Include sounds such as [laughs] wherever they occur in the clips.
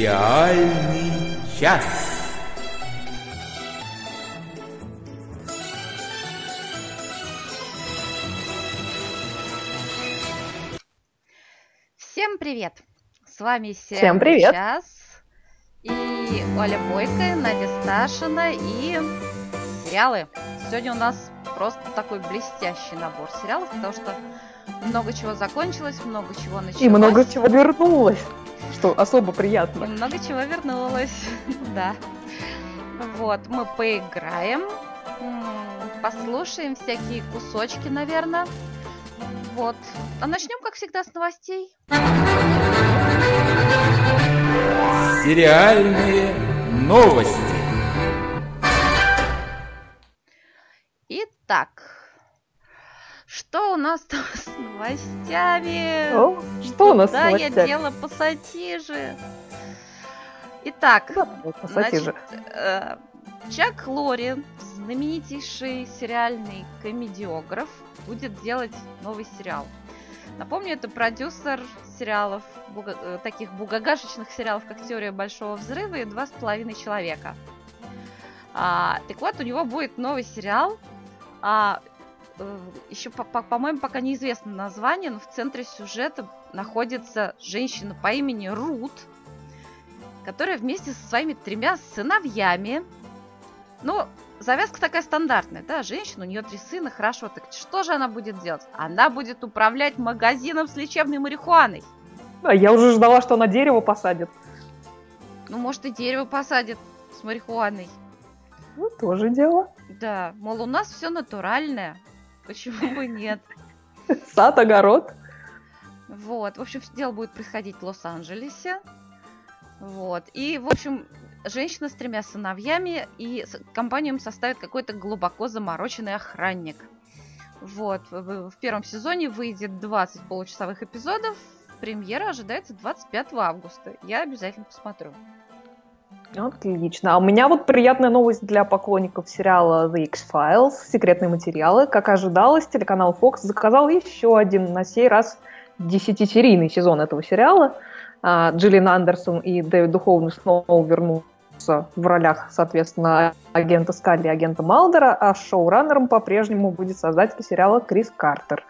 Сериальный час. Всем привет! С вами Всем Сериальный привет. час. И Оля Бойко, Надя Сташина и сериалы. Сегодня у нас просто такой блестящий набор сериалов, потому что много чего закончилось, много чего началось. И много чего вернулось, что особо И приятно. много чего вернулось, [laughs] да. Вот, мы поиграем, послушаем всякие кусочки, наверное. Вот. А начнем, как всегда, с новостей. Сериальные новости. Итак, что у нас там с новостями? О, что у нас с Да, я новостями? дело пассатижи. Итак, Да, пассатижи. значит, э, Чак Лори, знаменитейший сериальный комедиограф, будет делать новый сериал. Напомню, это продюсер сериалов, буга- э, таких бугагашечных сериалов, как «Теория Большого Взрыва» и «Два с половиной человека». А, так вот, у него будет новый сериал. А, еще, по- по- по-моему, пока неизвестно название, но в центре сюжета находится женщина по имени Рут, которая вместе со своими тремя сыновьями, ну, завязка такая стандартная, да, женщина, у нее три сына, хорошо, так что же она будет делать? Она будет управлять магазином с лечебной марихуаной. А я уже ждала, что она дерево посадит. Ну, может, и дерево посадит с марихуаной. Ну, тоже дело. Да, мол, у нас все натуральное. Почему бы нет? [laughs] Сад, огород. Вот, в общем, дело будет происходить в Лос-Анджелесе. Вот, и, в общем, женщина с тремя сыновьями, и компанию им составит какой-то глубоко замороченный охранник. Вот, в первом сезоне выйдет 20 получасовых эпизодов. Премьера ожидается 25 августа. Я обязательно посмотрю. Отлично. А у меня вот приятная новость для поклонников сериала The X-Files, секретные материалы. Как ожидалось, телеканал Fox заказал еще один, на сей раз, десятисерийный сезон этого сериала. А, Джиллиан Андерсон и Дэвид Духовный снова вернутся в ролях, соответственно, агента Скалли и агента Малдера, а шоураннером по-прежнему будет создатель сериала Крис Картер.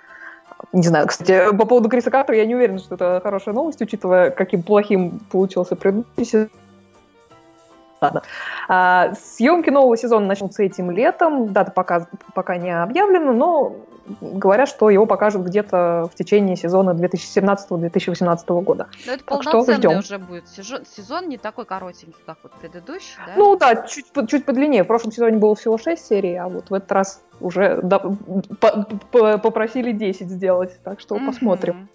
Не знаю, кстати, по поводу Криса Картера я не уверена, что это хорошая новость, учитывая, каким плохим получился предыдущий сезон. Ладно. А, съемки нового сезона начнутся этим летом. Дата пока, пока не объявлена, но говорят, что его покажут где-то в течение сезона 2017-2018 года. Но это Так что полноценный ждем. уже будет сезон, сезон, не такой коротенький, как вот предыдущий, да? Ну да, чуть, по- чуть подлиннее. В прошлом сезоне было всего 6 серий, а вот в этот раз уже да, по- по- попросили 10 сделать. Так что посмотрим. Мгм.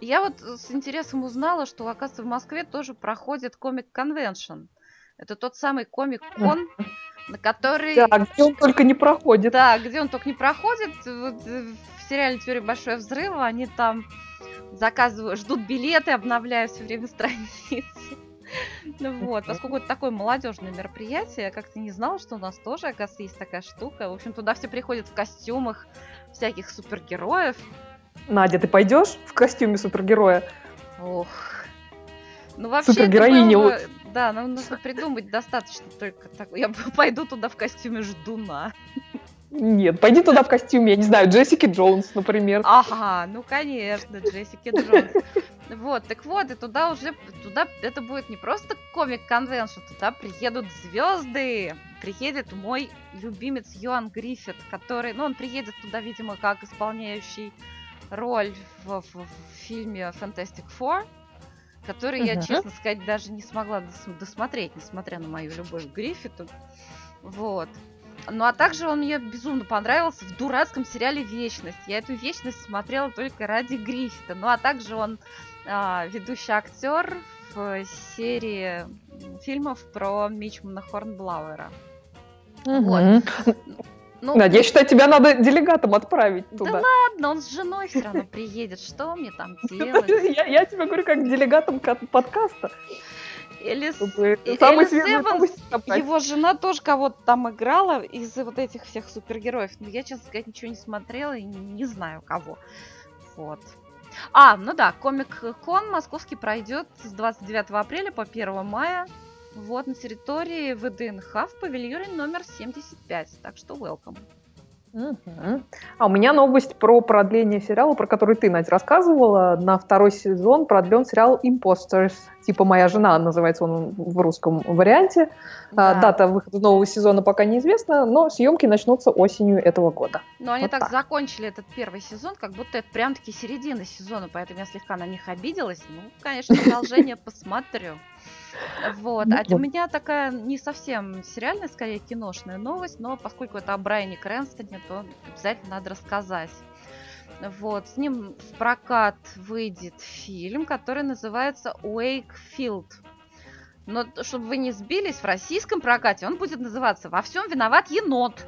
Я вот с интересом узнала, что, оказывается, в Москве тоже проходит комик-конвеншн. Это тот самый комик-кон, на который... Да, где он только не проходит. Да, где он только не проходит. Вот, э, в сериале «Теория большого взрыва» они там заказывают, ждут билеты, обновляют все время страницы. Ну вот, поскольку это такое молодежное мероприятие, я как-то не знала, что у нас тоже, оказывается, есть такая штука. В общем, туда все приходят в костюмах всяких супергероев. Надя, ты пойдешь в костюме супергероя? Ох. Ну, вообще, Супергероиня было. Да, нам нужно придумать достаточно только так. Я пойду туда в костюме ждуна. Нет, пойди туда в костюме, я не знаю, Джессики Джонс, например. Ага, ну конечно, Джессики Джонс. Вот, так вот, и туда уже, туда это будет не просто комик-конвеншн, туда приедут звезды. Приедет мой любимец Йоан Гриффит, который, ну, он приедет туда, видимо, как исполняющий роль в, в- в фильме Fantastic Four, который я, честно сказать, даже не смогла дос- досмотреть, несмотря на мою любовь к Гриффиту. Вот. Ну а также он мне безумно понравился в дурацком сериале Вечность. Я эту вечность смотрела только ради Гриффита. Ну а также он а, ведущий актер в серии фильмов про Мичмана Хорнблауэра. Мгм. Ну, Надя, я считаю, тебя надо делегатом отправить да туда. ладно, он с женой все равно приедет. Что мне там [laughs] делать? Я, я тебе говорю, как делегатом ка- подкаста. Элис, самые Элис Эванс, его жена тоже кого-то там играла из вот этих всех супергероев. Но я, честно сказать, ничего не смотрела и не, не знаю кого. Вот. А, ну да, Комик-кон московский пройдет с 29 апреля по 1 мая. Вот, на территории ВДНХ в павильоне номер 75. Так что welcome. А у меня новость про продление сериала, про который ты, Надь, рассказывала. На второй сезон продлен сериал Imposters. Типа «Моя жена» называется он в русском варианте. А, Да. Дата выхода нового сезона пока неизвестна, но съемки начнутся осенью этого года. Но они Вот так, так. закончили этот первый сезон, как будто это прям-таки середина сезона, поэтому я слегка на них обиделась. Ну, конечно, [laughs] продолжение посмотрю. Вот. Ну А у вот. меня такая не совсем сериальная, скорее киношная новость, но поскольку это о Брайане Крэнстоне, то обязательно надо рассказать. Вот, с ним в прокат выйдет фильм, который называется Уэйкфилд. Но чтобы вы не сбились, в российском прокате он будет называться «Во всем виноват енот».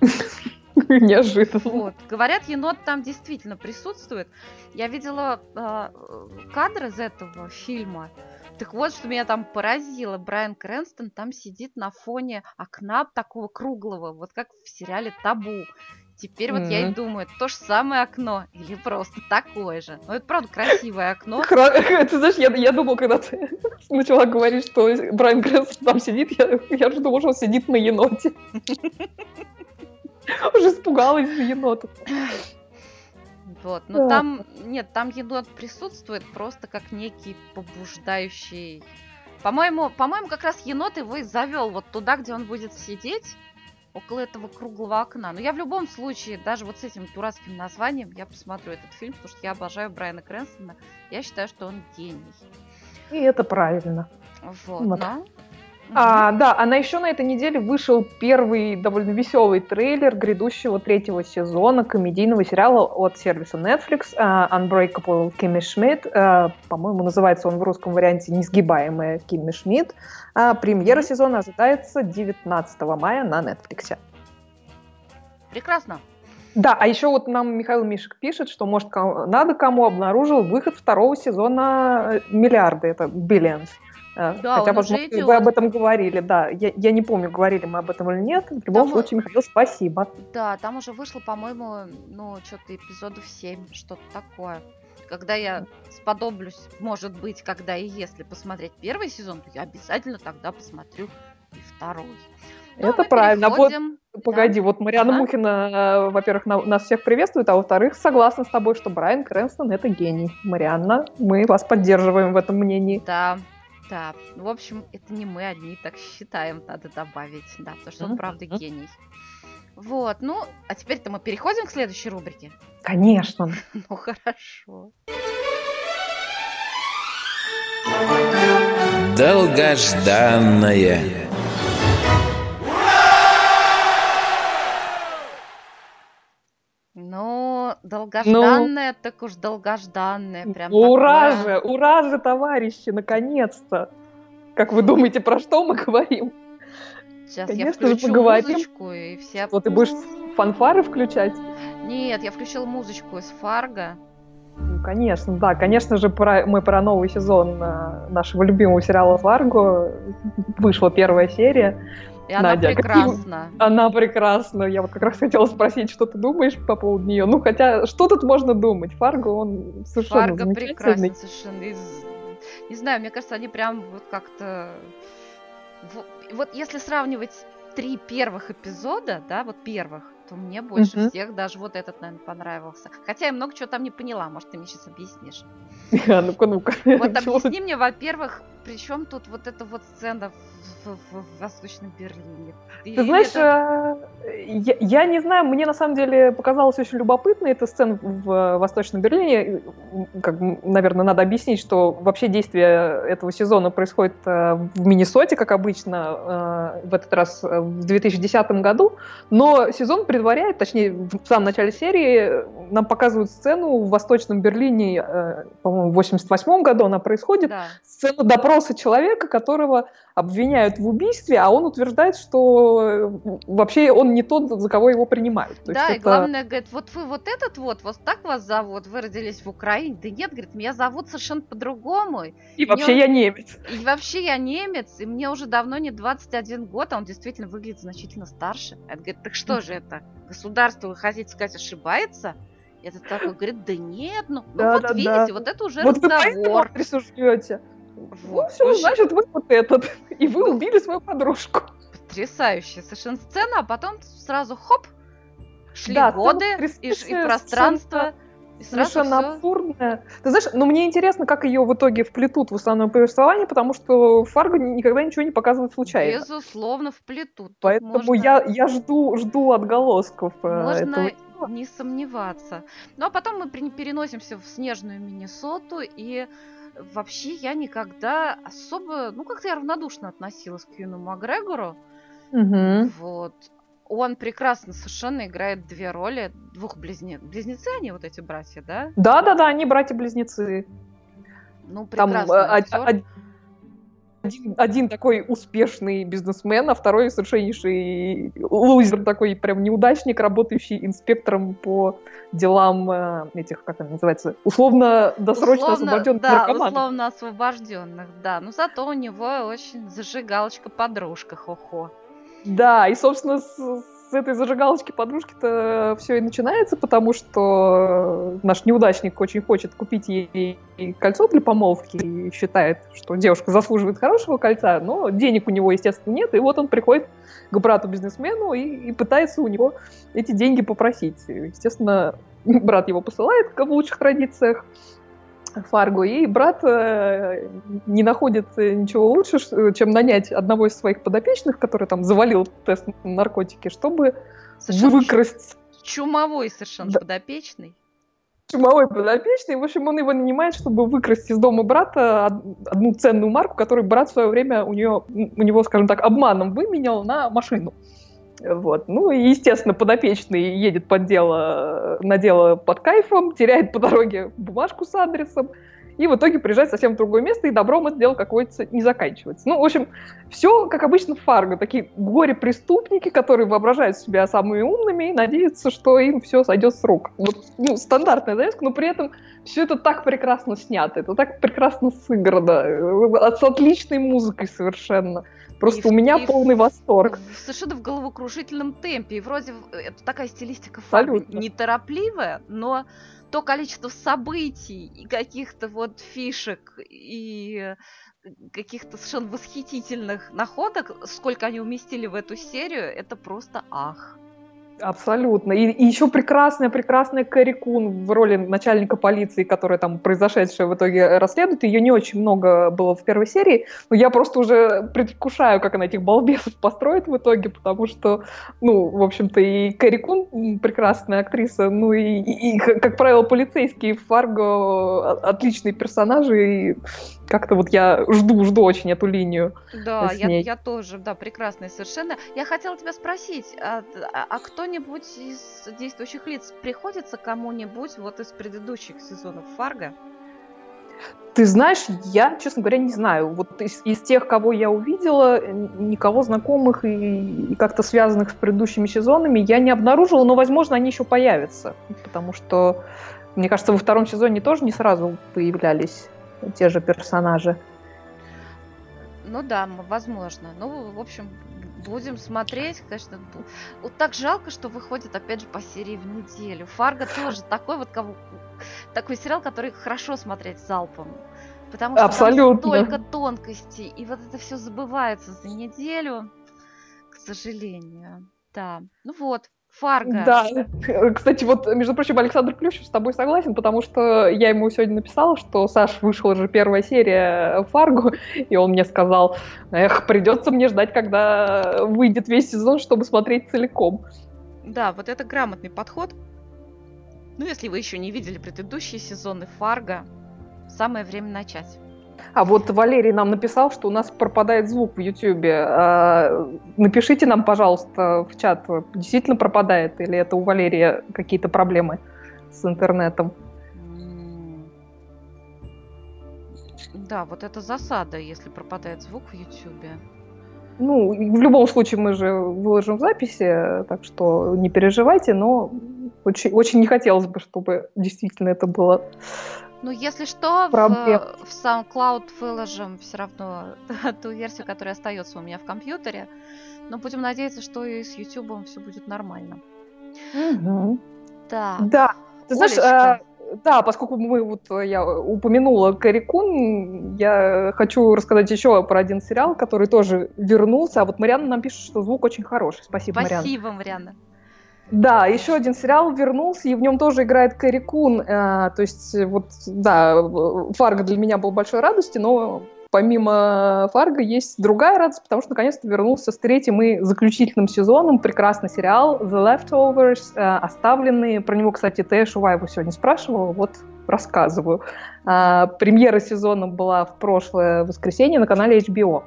[laughs] Неожиданно. Вот. Говорят, енот там действительно присутствует. Я видела э, кадры из этого фильма. Так вот, что меня там поразило. Брайан Крэнстон там сидит на фоне окна такого круглого, вот как в сериале «Табу». Теперь вот я и думаю, то же самое окно или просто такое же. Ну, это правда красивое окно. [laughs] Ты знаешь, я, я думал, когда ты [laughs] начала говорить, что Брайан Крэнстон там сидит, я, я же думала, что он сидит на еноте. [laughs] Уже испугалась за енота. Вот, но Да. там, нет, там енот присутствует просто как некий побуждающий. По-моему, по-моему, как раз енот его и завел вот туда, где он будет сидеть, около этого круглого окна. Но я в любом случае, даже вот с этим дурацким названием, я посмотрю этот фильм, потому что я обожаю Брайана Крэнстона. Я считаю, что он гений. И это правильно. Вот, Вот. но- А, да, а на еще на этой неделе вышел первый довольно веселый трейлер грядущего третьего сезона комедийного сериала от сервиса Netflix а, Unbreakable Kimmy Schmidt. А, по-моему, называется он в русском варианте «Несгибаемая Кимми Шмидт». А, премьера сезона ожидается 19 мая на Netflix. Прекрасно. Да, а еще вот нам Михаил Мишек пишет, что, может, ко- надо кому обнаружил выход второго сезона э, «Миллиарды», это «Billions». Э, Да, Хотя, возможно, вы об этом говорили, да. Я, я не помню, говорили мы об этом или нет. В любом Там, случае, Михаил, спасибо. Да, там уже вышло, по-моему, ну, что-то эпизодов 7, что-то такое. Когда я сподоблюсь, может быть, когда и если посмотреть первый сезон, то я обязательно тогда посмотрю и второй. Ну, Это мы правильно. Вот, переходим- Погоди, вот Мариана Ага. Мухина, э, во-первых, на- нас всех приветствует, а во-вторых, согласна с тобой, что Брайан Крэнстон — это гений. Марианна, мы вас поддерживаем в этом мнении. Да, да. В общем, это не мы одни так считаем, надо добавить. Да, потому что он, правда, гений. Вот, ну, а теперь-то мы переходим к следующей рубрике. Конечно. [laughs] Ну, хорошо. Долгожданное. Ну, долгожданное, так уж долгожданное. Прям ура такое. же, ура же, товарищи, наконец-то! Как вы думаете, про что мы говорим? Сейчас я Конечно же, включу поговорим. музычку и все... Что, ты будешь фанфары включать? Нет, я включила музычку из Фарго. Ну, конечно, да. Конечно же, про- мы про новый сезон э, нашего любимого сериала «Фарго». Вышла первая серия. И она Надя, какие- прекрасна. Она прекрасна. Я вот как раз хотела спросить, что ты думаешь по поводу нее. Ну, хотя, что тут можно думать? «Фарго», он совершенно Фарго прекрасен совершенно. Из- Не знаю, мне кажется, они прям вот как-то... Во- Вот если сравнивать три первых эпизода, да, вот первых, то мне больше Мгм. всех даже вот этот, наверное, понравился. Хотя я много чего там не поняла, может, ты мне сейчас объяснишь. [laughs] А, ну-ка, ну-ка. Вот [laughs] объясни мне, во-первых, при чем тут вот эта вот сцена в, в- в Восточном Берлине? Ты знаешь, э, я, я не знаю, мне на самом деле показалось очень любопытно эта сцена в э, Восточном Берлине. Как, наверное, надо объяснить, что вообще действие этого сезона происходит э, в Миннесоте, как обычно, в этот раз в 2010 году. Но сезон предваряет, точнее, в самом начале серии нам показывают сцену в Восточном Берлине, по-моему, в 88 году она происходит да. сцену допроса человека, которого обвиняют в убийстве, а он утверждает, что э, вообще он не тот, за кого его принимают. То Да, и это- главное, говорит, вот вы вот этот вот, вот так вас зовут, вы родились в Украине. Да нет, говорит, меня зовут совершенно по-другому. И вообще мне- я немец. И вообще я немец, и мне уже давно не 21 год, а он действительно выглядит значительно старше. Он говорит, так что же это? Государство, вы хотите сказать, ошибается? Этот такой говорит, да нет, ну, ну Да, вот да, видите, да. вот это уже Вот вы по этому разговор. адресу живете. Вот, Ну все, значит, вы вот этот. И вы Ну. убили свою подружку. потрясающая совершенно сцена, а потом сразу хоп, шли Да, годы, и, и пространство, и сразу Совершенно всё. абсурдная. Ты знаешь, но мне интересно, как ее в итоге вплетут в основное повествование, потому что Фарго никогда ничего не показывает случайно. Безусловно, вплетут. Тут Поэтому можно- я, я жду, жду отголосков э, Можно этого. не сомневаться. Ну а потом мы переносимся в снежную Миннесоту, и вообще я никогда особо, ну как-то я равнодушно относилась к Юну Макгрегору. Мгм. Вот. Он прекрасно совершенно играет две роли, двух близнецов. Близнецы они, вот эти братья, да? Да-да-да, они братья-близнецы. Ну, Там прекрасный э, актер. Од- один, один такой успешный бизнесмен, а второй совершеннейший лузер, такой прям неудачник, работающий инспектором по делам э, этих, как это называется, условно-досрочно Условно- освобожденных Да, наркоманов. условно освобожденных, да. Но зато у него очень зажигалочка-подружка, хо-хо. Да, и, собственно, с, с этой зажигалочки подружки-то все и начинается, потому что наш неудачник очень хочет купить ей кольцо для помолвки и считает, что девушка заслуживает хорошего кольца, но денег у него, естественно, нет, и вот он приходит к брату-бизнесмену и, и пытается у него эти деньги попросить. Естественно, [laughs] брат его посылает, как в лучших традициях, Фарго, и брат э, не находит ничего лучше, чем нанять одного из своих подопечных, который там завалил тест на наркотики, чтобы Совершенно выкрасть чумовой совершенно Да. подопечный. чумовой подопечный. В общем, он его нанимает, чтобы выкрасть из дома брата од- одну ценную марку, которую брат в свое время у, нее, у него, скажем так, обманом выменял на машину. Вот. Ну и, естественно, подопечный едет под дело, на дело под кайфом, теряет по дороге бумажку с адресом, и в итоге приезжает совсем в другое место, и добром это дело какое-то не заканчивается. Ну, в общем, все, как обычно, в Фарго. Такие горе-преступники, которые воображают себя самыми умными и надеются, что им все сойдет с рук. Вот, ну, стандартная завязка, но при этом все это так прекрасно снято, это так прекрасно сыграно, э, с отличной музыкой совершенно. Просто И у меня и в- полный восторг. В- Совершенно в головокрушительном темпе. И вроде это такая стилистика фарго Абсолютно. неторопливая, но то количество событий и каких-то вот фишек и каких-то совершенно восхитительных находок, сколько они уместили в эту серию, это просто ах. Абсолютно. И, еще прекрасная, прекрасная Кэрри Кун в роли начальника полиции, которая там произошедшее в итоге расследует. Ее не очень много было в первой серии, но я просто уже предвкушаю, как она этих балбесов построит в итоге, потому что, ну, в общем-то, и Кэрри Кун прекрасная актриса, ну и, и, и, как правило, полицейские в Фарго о- отличные персонажи, и как-то вот я жду, жду очень эту линию. Да, я, я тоже, да, прекрасная совершенно. Я хотела тебя спросить, а, а- а кто-нибудь из действующих лиц приходится кому-нибудь вот из предыдущих сезонов Фарго? Ты знаешь, я, честно говоря, не знаю. Вот из, из тех, кого я увидела, никого знакомых и, и как-то связанных с предыдущими сезонами я не обнаружила, но, возможно, они еще появятся. Потому что, мне кажется, во втором сезоне тоже не сразу появлялись те же персонажи. Ну да, возможно. Ну, в общем, будем смотреть, конечно. Вот так жалко, что выходит опять же по серии в неделю. Фарго [laughs] тоже такой вот кого такой сериал, который хорошо смотреть залпом. Потому что Абсолютно. там столько тонкостей, и вот это все забывается за неделю, к сожалению. Да. Ну вот, Фарго. Да. Кстати, вот, между прочим, Александр Плющев с тобой согласен, потому что я ему сегодня написала, что, Саш, вышла же первая серия Фарго, и он мне сказал, эх, придется мне ждать, когда выйдет весь сезон, чтобы смотреть целиком. Да, вот это грамотный подход. Ну, если вы еще не видели предыдущие сезоны Фарго, самое время начать. А вот Валерий нам написал, что у нас пропадает звук в Ютьюбе. А, Напишите нам, пожалуйста, в чат, действительно пропадает, или это у Валерия какие-то проблемы с интернетом? Да, вот это засада, если пропадает звук в Ютубе. Ну, в любом случае мы же выложим записи, так что не переживайте, но очень, очень не хотелось бы, чтобы действительно это было. Ну, если что, в, Проблем. в SoundCloud выложим все равно [laughs] ту версию, которая остается у меня в компьютере. Но будем надеяться, что и с YouTube все будет нормально. Мгм. Да. Да, Ты знаешь, а, да, поскольку мы вот я упомянула Карикун, я хочу рассказать еще про один сериал, который тоже вернулся. А вот Марианна нам пишет, что звук очень хороший. Спасибо, Спасибо Марианна. Спасибо, Марианна. Да, еще один сериал вернулся, и в нем тоже играет Кэрри Кун. Э, то есть, вот, да, Фарго для меня был большой радостью, но помимо Фарго есть другая радость, потому что наконец-то вернулся с третьим и заключительным сезоном. Прекрасный сериал The Leftovers, э, оставленные. Про него, кстати, Тея Шуваева сегодня спрашивала, вот рассказываю. Э, премьера сезона была в прошлое воскресенье на канале HBO. Э,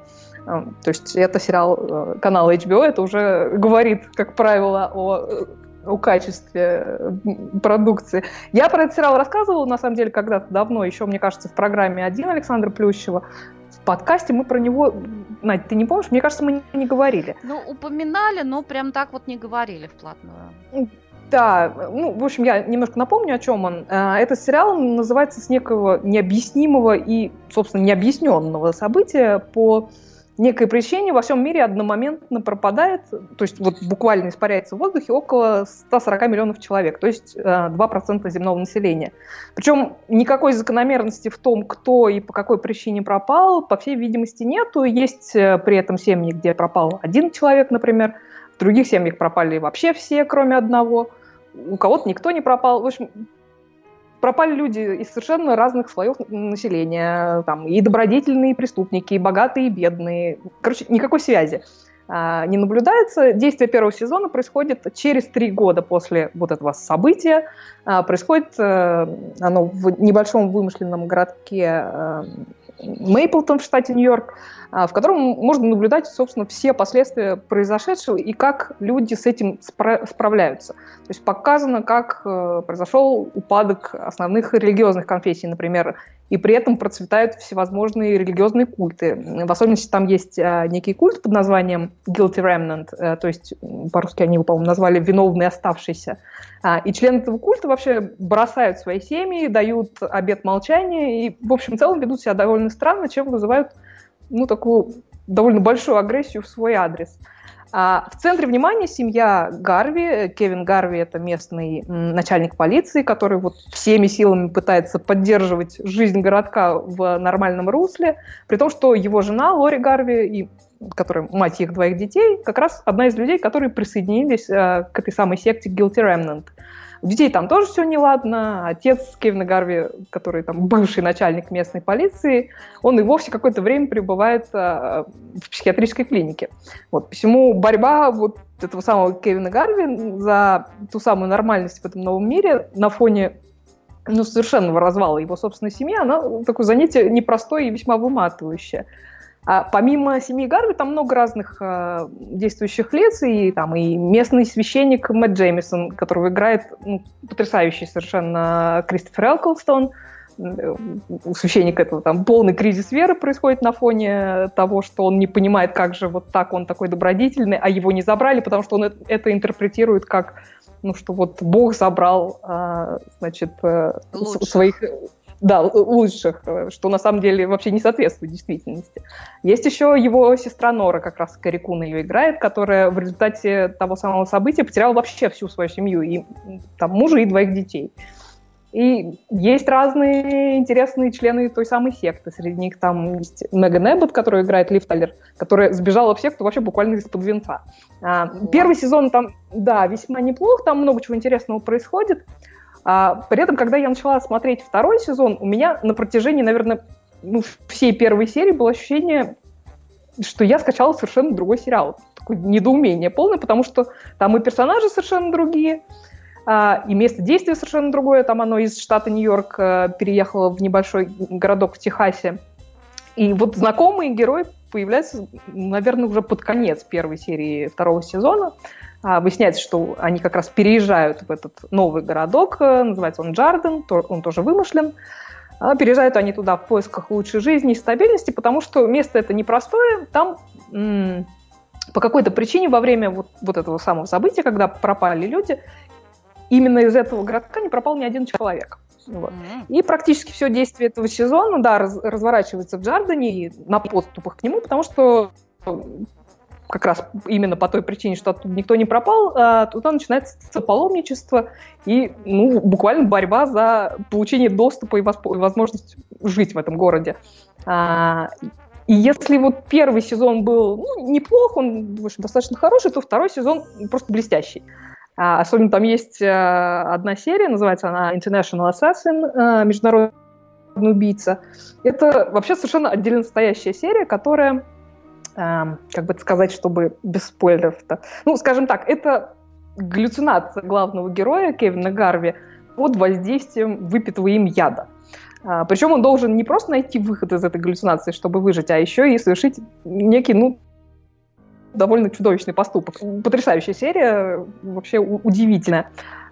то есть это сериал э, канала HBO, это уже говорит, как правило, о о качестве продукции. Я про этот сериал рассказывала, на самом деле, когда-то давно, еще, мне кажется, в программе «Один» Александра Плющева. В подкасте мы про него... Надь, ты не помнишь? Мне кажется, мы не говорили. Ну, упоминали, но прям так вот не говорили вплотную. Да, ну, в общем, я немножко напомню, о чем он. Э, этот сериал называется с некого необъяснимого и, собственно, необъясненного события по некое причине во всем мире одномоментно пропадает, то есть вот буквально испаряется в воздухе около 140 миллионов человек, то есть 2% э, земного населения. Причем никакой закономерности в том, кто и по какой причине пропал, по всей видимости, нету. Есть э, при этом семьи, где пропал один человек, например, в других семьях пропали вообще все, кроме одного. У кого-то никто не пропал. В общем, пропали люди из совершенно разных слоев населения, там, и добродетельные, и преступники, и богатые, и бедные. Короче, никакой связи а, не наблюдается. Действие первого сезона происходит через три года после вот этого события. А, происходит а, оно в небольшом вымышленном городке а, Мейплтон в штате Нью-Йорк. А, в котором можно наблюдать, собственно, все последствия произошедшего и как люди с этим спра- справляются. То есть показано, как э, произошел упадок основных религиозных конфессий, например, и при этом процветают всевозможные религиозные культы. В особенности там есть э, некий культ под названием Guilty Remnant, э, то есть по-русски они его, по-моему, назвали «виновный оставшийся». А, и члены этого культа вообще бросают свои семьи, дают обет молчания и, в общем, целом ведут себя довольно странно, чем вызывают ну, такую довольно большую агрессию в свой адрес. А в центре внимания семья Гарви. Кевин Гарви – это местный начальник полиции, который вот всеми силами пытается поддерживать жизнь городка в нормальном русле, при том, что его жена Лори Гарви, и, которая мать их двоих детей, как раз одна из людей, которые присоединились э, к этой самой секте Guilty Remnant – у детей там тоже все неладно. Отец Кевина Гарви, который там бывший начальник местной полиции, он и вовсе какое-то время пребывает э, в психиатрической клинике. Вот, посему борьба вот этого самого Кевина Гарви за ту самую нормальность в этом новом мире на фоне ну, совершенного развала его собственной семьи, она такое занятие непростое и весьма выматывающее. А помимо семьи Гарви там много разных э, действующих лиц, и там и местный священник Мэтт Джеймисон, которого играет ну, потрясающий совершенно Кристофер Элклстон. У священника этого там полный кризис веры происходит на фоне того, что он не понимает, как же вот так он такой добродетельный, а его не забрали, потому что он это интерпретирует как ну, что вот Бог забрал, а, значит, э, Лучше. своих да, лучших, э, что на самом деле вообще не соответствует действительности. Есть еще его сестра Нора, как раз Карикуна ее играет, которая в результате того самого события потеряла вообще всю свою семью, и там мужа и двоих детей. И есть разные интересные члены той самой секты. Среди них там есть Меган Эббот, которую играет Лив Таллер, которая сбежала в секту вообще буквально из-под венца. А, первый сезон там, да, весьма неплох, там много чего интересного происходит. А, при этом, когда я начала смотреть второй сезон, у меня на протяжении, наверное, ну, всей первой серии было ощущение, что я скачала совершенно другой сериал. Такое недоумение полное, потому что там и персонажи совершенно другие, а, и место действия совершенно другое. Там оно из штата Нью-Йорк а, переехало в небольшой городок в Техасе. И вот знакомые герои появляются, наверное, уже под конец первой серии второго сезона. А, выясняется, что они как раз переезжают в этот новый городок, э, называется он Джарден, он тоже вымышлен. А, переезжают они туда в поисках лучшей жизни и стабильности, потому что место это непростое, там м- по какой-то причине во время вот, вот этого самого события, когда пропали люди, именно из этого городка не пропал ни один человек. Вот. И практически все действие этого сезона, да, раз, разворачивается в Джардене и на подступах к нему, потому что как раз именно по той причине, что оттуда никто не пропал, а, туда начинается паломничество и ну, буквально борьба за получение доступа и возможность жить в этом городе. А, и если вот первый сезон был ну, неплох, он в общем, достаточно хороший, то второй сезон просто блестящий. А, особенно там есть одна серия, называется она International Assassin, международный убийца. Это вообще совершенно отдельно стоящая серия, которая как бы сказать, чтобы без спойлеров-то. Ну, скажем так, это галлюцинация главного героя Кевина Гарви под воздействием выпитого им яда. А, причем он должен не просто найти выход из этой галлюцинации, чтобы выжить, а еще и совершить некий, ну, довольно чудовищный поступок. Потрясающая серия, вообще удивительная.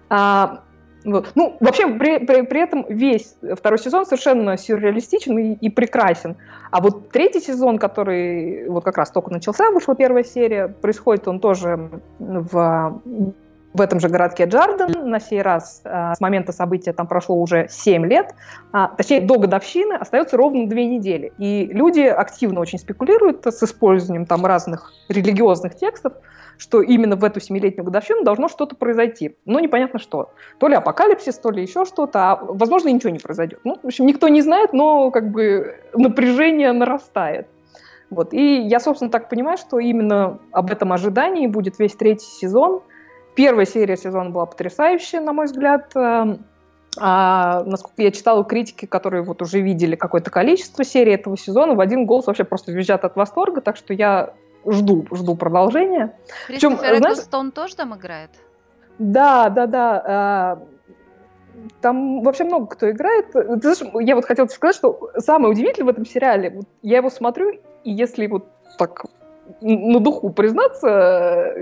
А, вот. Ну, вообще, при, при, при этом весь второй сезон совершенно сюрреалистичен и, и прекрасен. А вот третий сезон, который вот как раз только начался, вышла первая серия, происходит он тоже в, в этом же городке Джарден. На сей раз а, с момента события там прошло уже 7 лет. А, точнее, до годовщины остается ровно 2 недели. И люди активно очень спекулируют с использованием там разных религиозных текстов, что именно в эту семилетнюю годовщину должно что-то произойти. Но непонятно что. То ли апокалипсис, то ли еще что-то, а возможно ничего не произойдет. Ну, в общем, никто не знает, но как бы напряжение нарастает. Вот. И я, собственно, так понимаю, что именно об этом ожидании будет весь третий сезон. Первая серия сезона была потрясающая, на мой взгляд. Эм, а, насколько я читала критики, которые вот уже видели какое-то количество серий этого сезона, в один голос вообще просто визжат от восторга, так что я жду, жду продолжения. Кристофер Эклстон тоже там играет? Да, да, да. А, там вообще много кто играет. Ты знаешь, я вот хотела сказать, что самое удивительное в этом сериале, вот я его смотрю, и если вот так на духу признаться,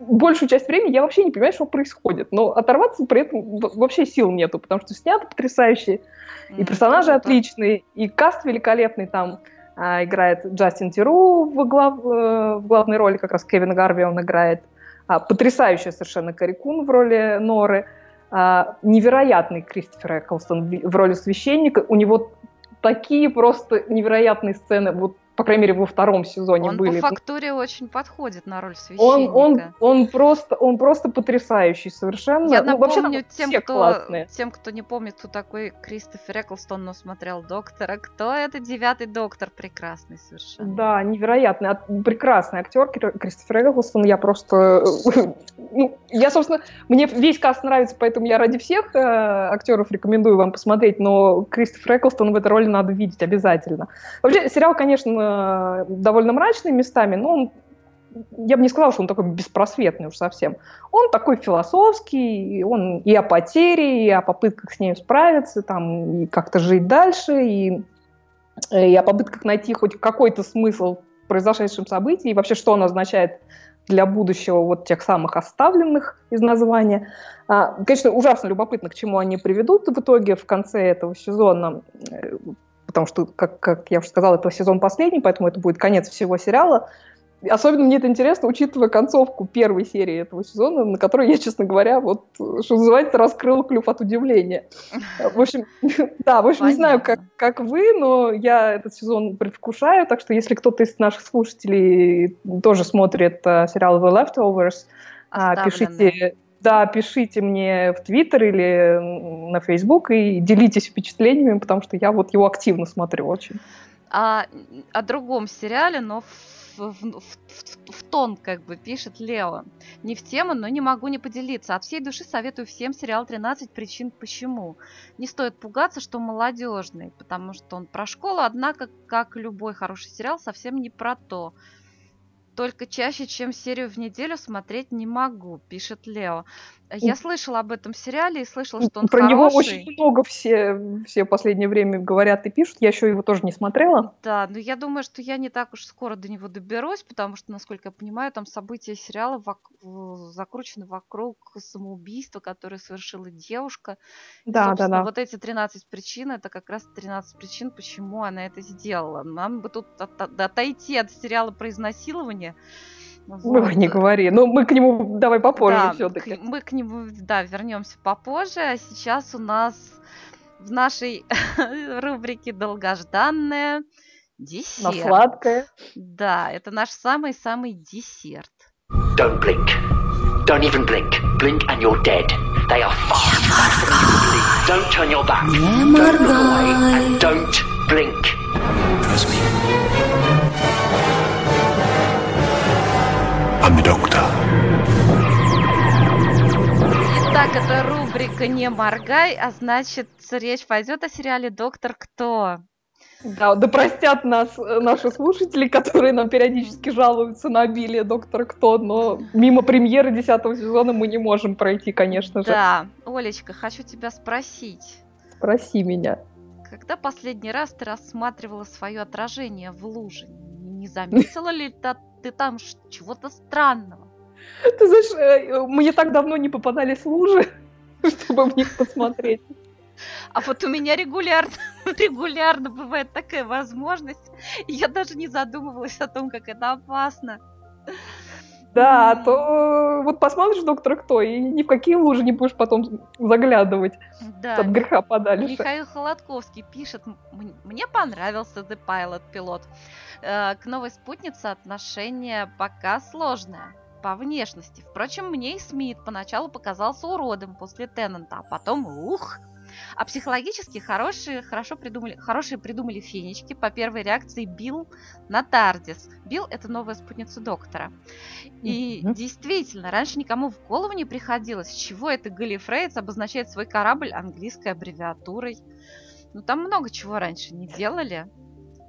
большую часть времени я вообще не понимаю, что происходит. Но оторваться при этом вообще сил нету, потому что снято потрясающе, и персонажи отличные, и каст великолепный там. А, играет Джастин Тиру в, глав, э, в главной роли, как раз Кевин Гарви он играет. А, потрясающая совершенно Карикун в роли Норы. А, невероятный Кристофер Эклстон в роли священника. У него такие просто невероятные сцены. Вот по крайней мере, во втором сезоне он были. Он по фактуре очень подходит на роль священника. Он, он, он, просто, он просто потрясающий совершенно. Я ну, напомню вообще, тем, кто, тем, кто не помнит, кто такой Кристофер Эклстон, но смотрел «Доктора», кто это? Девятый доктор, прекрасный совершенно. Да, невероятный, прекрасный актер Кристофер Эклстон. Я просто... [laughs] Ну, я, собственно, мне весь каст нравится, поэтому я ради всех э, актеров рекомендую вам посмотреть, но Кристофер Эклстон в этой роли надо видеть обязательно. Вообще, сериал, конечно, Э, довольно мрачный местами, но он я бы не сказала, что он такой беспросветный уж совсем. Он такой философский, он и о потере, и о попытках с ней справиться, там, и как-то жить дальше, и, и о попытках найти хоть какой-то смысл в произошедшем событии, и вообще, что он означает для будущего вот тех самых оставленных из названия. А, конечно, ужасно любопытно, к чему они приведут в итоге в конце этого сезона потому что, как, как я уже сказала, это сезон последний, поэтому это будет конец всего сериала. Особенно мне это интересно, учитывая концовку первой серии этого сезона, на которой я, честно говоря, вот, что называется, раскрыла клюв от удивления. В общем, [laughs] да, в общем, не знаю, как, как вы, но я этот сезон предвкушаю, так что если кто-то из наших слушателей тоже смотрит uh, сериал The Leftovers, uh, пишите да, пишите мне в Твиттер или на Фейсбук и делитесь впечатлениями, потому что я вот его активно смотрю очень. А, о другом сериале, но в, в, в, в тон как бы пишет Лео. Не в тему, но не могу не поделиться. От всей души советую всем сериал «13 причин почему». Не стоит пугаться, что молодежный, потому что он про школу, однако, как любой хороший сериал, совсем не про то только чаще, чем серию в неделю смотреть не могу, пишет Лео. Я слышала об этом сериале и слышала, что он Про хороший. него очень много все, все последнее время говорят и пишут. Я еще его тоже не смотрела. Да, но я думаю, что я не так уж скоро до него доберусь, потому что, насколько я понимаю, там события сериала вок- закручены вокруг самоубийства, которое совершила девушка. Да, да, да. Вот эти 13 причин, это как раз 13 причин, почему она это сделала. Нам бы тут от- отойти от сериала про изнасилование, вот. Ой, не говори. Ну, мы к нему давай попозже да, все-таки. Мы к нему, да, вернемся попозже. А сейчас у нас в нашей [laughs] рубрике долгожданная десерт. На сладкое. Да, это наш самый-самый десерт. Don't blink. Don't even blink. Blink and you're dead. They are far than you believe. Don't turn your back. Don't look away and don't blink. Trust me. I'm the doctor. Итак, это рубрика «Не моргай», а значит, речь пойдет о сериале «Доктор Кто». Да, да простят нас э, наши слушатели, которые нам периодически жалуются на обилие Доктора Кто, но мимо премьеры десятого сезона мы не можем пройти, конечно же. Да, Олечка, хочу тебя спросить. Спроси меня. Когда последний раз ты рассматривала свое отражение в луже? Не заметила ли та- ты там чего-то странного? Ты знаешь, э, мне так давно не попадались лужи, [laughs] чтобы в них посмотреть. А вот у меня регулярно, [laughs] регулярно бывает такая возможность, я даже не задумывалась о том, как это опасно. Да, М. то вот посмотришь Доктора Кто, и ни в какие лужи не будешь потом заглядывать Да, от греха подальше. Михаил Холодковский пишет, «М- мне понравился The Pilot пилот. Э, К новой спутнице отношение пока сложное по внешности. Впрочем, мне и Смит поначалу показался уродом после Теннанта, а потом ух! А психологически хорошие, хорошо придумали, хорошие придумали фенечки по первой реакции Билл на Тардис. Билл — это новая спутница доктора. И Мгм. действительно, раньше никому в голову не приходилось, с чего это Галифрейдс обозначает свой корабль английской аббревиатурой. Ну, там много чего раньше не делали.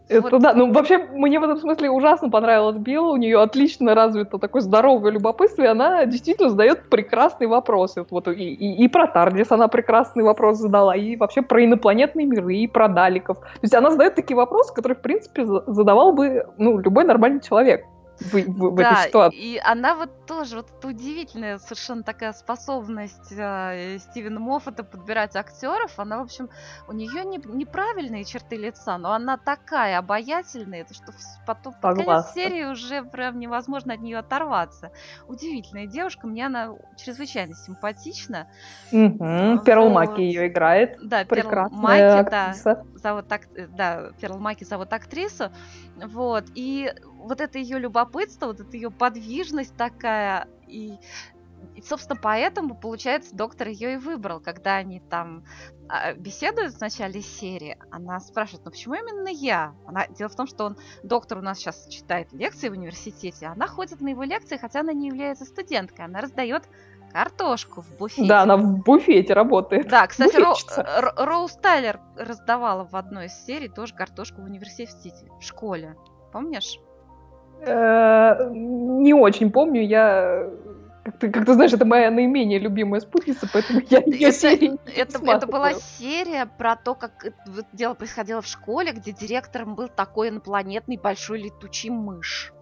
Это Вот. да, ну вообще мне в этом смысле ужасно понравилась Билл, у нее отлично развито такое здоровое любопытство, и она действительно задает прекрасные вопросы. Вот и, и, и про Тардис она прекрасный вопрос задала, и вообще про инопланетные миры, и про Даликов. То есть она задает такие вопросы, которые, в принципе, за- задавал бы ну, любой нормальный человек в, в- в да, этой ситуации. и она вот тоже, вот это удивительная совершенно такая способность э, Стивена Моффата подбирать актеров. Она, в общем, у нее не, неправильные черты лица, но она такая обаятельная, что потом под конец серии уже прям невозможно от нее оторваться. Удивительная девушка, мне она чрезвычайно симпатична. Мгм. Перл. Маки ее играет. Да, Перл Маки, да. актриса. зовут ак- э, да, Перл Маки зовут актрису, вот, и вот это ее любопытство, вот эта ее подвижность такая, и, и, собственно, поэтому, получается, доктор ее и выбрал, когда они там а, беседуют в начале серии, она спрашивает, ну почему именно я? Она, дело в том, что он, доктор у нас сейчас читает лекции в университете, она ходит на его лекции, хотя она не является студенткой, она раздает картошку в буфете. Да, она в буфете работает. Да, кстати, Ро- Буфетчица. Р- Роуз Тайлер раздавала в одной из серий тоже картошку в университете, в школе. Помнишь? Э, Не очень помню, я... Как ты, как ты знаешь, это моя наименее любимая спутница, поэтому я ее серии не это, это была серия про то, как дело происходило в школе, где директором был такой инопланетный большой летучий мышь.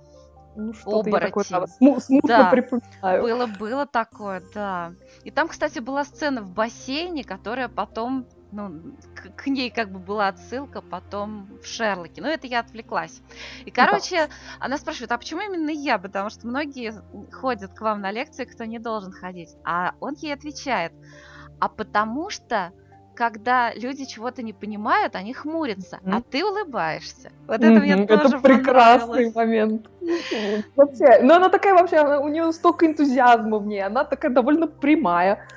Ну, что-то я такое да, сму- смутно Да. припоминаю. Было, было такое, да. И там, кстати, была сцена в бассейне, которая потом, ну, к, к ней как бы была отсылка потом в Шерлоке. Но это я отвлеклась. И, короче, она спрашивает, а почему именно я? Потому что многие ходят к вам на лекции, кто не должен ходить. А он ей отвечает, а потому что когда люди чего-то не понимают, они хмурятся, а Мгм. ты улыбаешься. Вот это мне Мгм, тоже Это прекрасный момент. Вообще, ну она такая вообще, у нее столько энтузиазма в ней, она такая довольно прямая.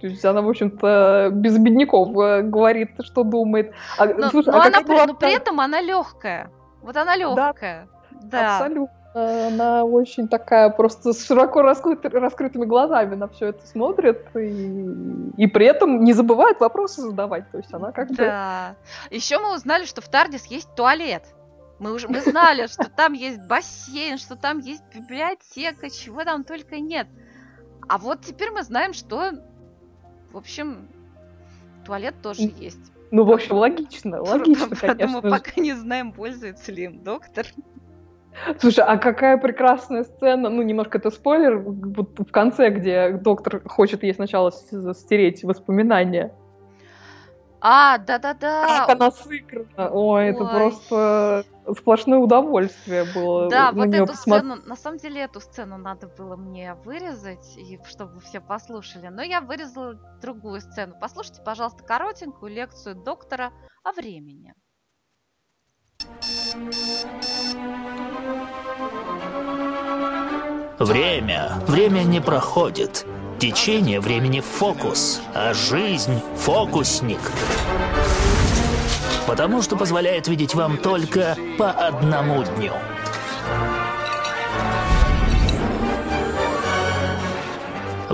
То есть она, в общем-то, без бедняков э, говорит, что думает. А, Но, слушай, но а она была но при этом она легкая. Вот она легкая. Да. Абсолютно. Она очень такая просто с широко раскрыты- раскрытыми глазами на все это смотрит и, и при этом не забывает вопросы задавать. То есть она как бы... Да. Еще мы узнали, что в Тардис есть туалет. Мы уже мы знали, что там есть бассейн, что там есть библиотека, чего там только нет. А вот теперь мы знаем, что, в общем, туалет тоже есть. Ну, в общем, логично, логично, Правда, мы конечно. же. пока не знаем, пользуется ли им доктор. Слушай, а какая прекрасная сцена, ну, немножко это спойлер, вот в конце, где доктор хочет ей сначала стереть воспоминания. А, да-да-да. Как она сыграна! Ой, это Ой. просто сплошное удовольствие было Да, на вот эту посмотреть. сцену, на самом деле эту сцену надо было мне вырезать, и чтобы все послушали, но я вырезала другую сцену. Послушайте, пожалуйста, коротенькую лекцию доктора о времени. Время. Время не проходит. Течение времени — фокус, а жизнь — фокусник. Потому что позволяет видеть вам только по одному дню.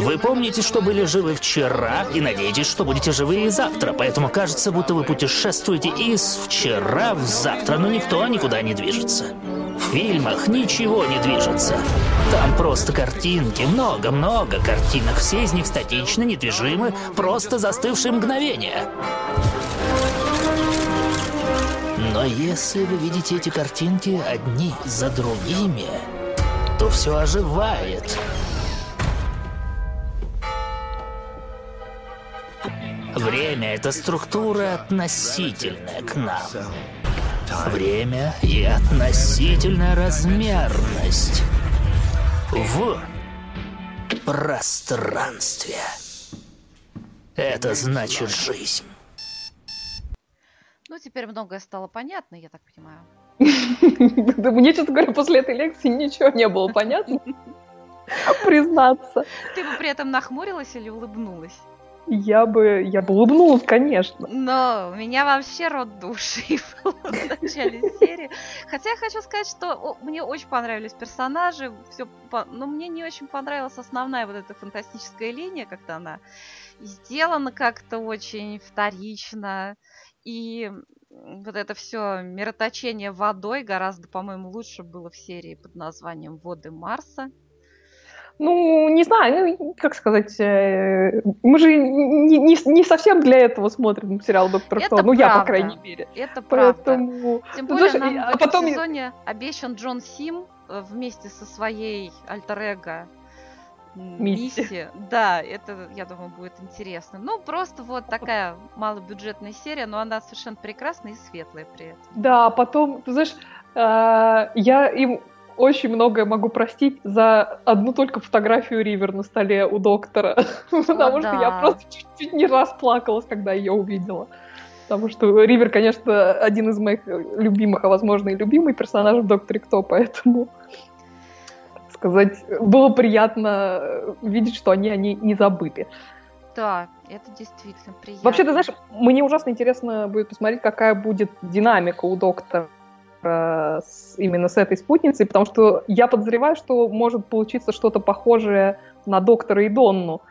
Вы помните, что были живы вчера, и надеетесь, что будете живы и завтра, поэтому кажется, будто вы путешествуете из вчера в завтра, но никто никуда не движется. В фильмах ничего не движется. Там просто картинки, много-много картинок, все из них статичны, недвижимы, просто застывшие мгновения. Но если вы видите эти картинки одни за другими, то все оживает. Время — это структура относительная к нам. Время и относительная размерность в пространстве. Это значит жизнь. Ну, теперь многое стало понятно, я так понимаю. Да мне, честно говоря, после этой лекции ничего не было понятно. [laughs] Признаться. Ты бы при этом нахмурилась или улыбнулась? Я бы, я бы улыбнулась, конечно. Но у меня вообще рот души [laughs] в начале серии. Хотя я хочу сказать, что о, мне очень понравились персонажи, все, по... но мне не очень понравилась основная вот эта фантастическая линия, как-то она сделана как-то очень вторично. И вот это все мироточение водой гораздо, по-моему, лучше было в серии под названием «Воды Марса». Ну, не знаю, ну, как сказать, э, мы же не, не, не совсем для этого смотрим сериал «Доктор Кто», ну, я, по крайней мере. Это правда. Поэтому... Тем ну, более, нам а в этом сезоне обещан Джон Сим э, вместе со своей альтер-эго Мисси. Мисси. Да, это, я думаю, будет интересно. Ну, просто вот такая малобюджетная серия, но она совершенно прекрасная и светлая при этом. Да, потом, ты знаешь, э, я им очень многое могу простить за одну только фотографию Ривер на столе у доктора. [laughs] Потому что я просто чуть-чуть не расплакалась, когда ее увидела. Потому что Ривер, конечно, один из моих любимых, а возможно и любимый персонаж в Докторе Кто, поэтому сказать, было приятно видеть, что они они не забыли. Да, это действительно приятно. Вообще, ты знаешь, мне ужасно интересно будет посмотреть, какая будет динамика у доктора с, именно с этой спутницей, потому что я подозреваю, что может получиться что-то похожее на доктора и Донну,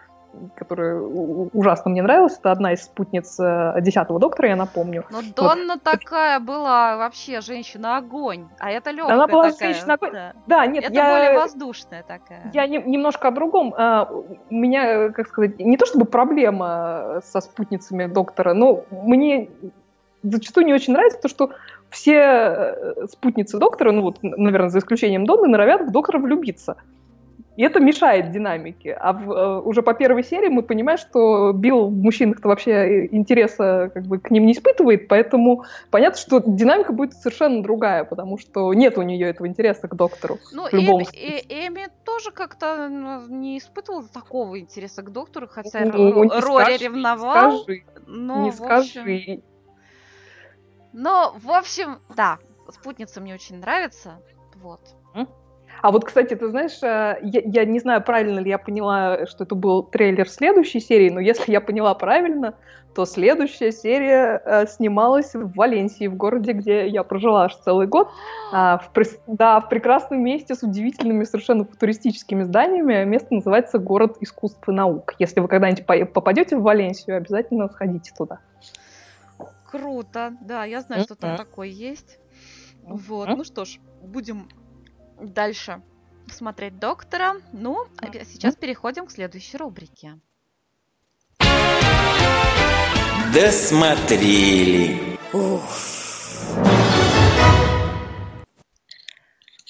которая ужасно мне нравилась. Это одна из спутниц э, десятого доктора, я напомню. Но Донна вот. такая была вообще женщина-огонь, а это легкая Она была такая. женщина-огонь. Да. да, нет, это я... более воздушная такая. Я не, немножко о другом. А, у меня, как сказать, не то чтобы проблема со спутницами доктора, но мне зачастую не очень нравится то, что все э, спутницы доктора, ну вот, наверное, за исключением Донны, норовят в доктора влюбиться. И это мешает динамике. А в, э, уже по первой серии мы понимаем, что Билл в мужчинах-то вообще интереса как бы, к ним не испытывает, поэтому понятно, что динамика будет совершенно другая, потому что нет у нее этого интереса к доктору. Ну, Эми, э, Эми тоже как-то ну, не испытывала такого интереса к доктору, хотя ну, Рори ревновал. Не скажи, но, не скажи. Общем... Но, в общем, да, спутница мне очень нравится. Вот. А вот, кстати, ты знаешь, э, я, я не знаю, правильно ли я поняла, что это был трейлер следующей серии, но если я поняла правильно, то следующая серия э, снималась в Валенсии, в городе, где я прожила аж целый год. [gasps] А, в, да, в прекрасном месте с удивительными совершенно футуристическими зданиями. Место называется «Город искусств и наук». Если вы когда-нибудь попадете в Валенсию, обязательно сходите туда. Круто, да, я знаю, что там такое есть. Вот, ну что ж, будем дальше смотреть доктора. Ну, а сейчас переходим к следующей рубрике. Досмотрели.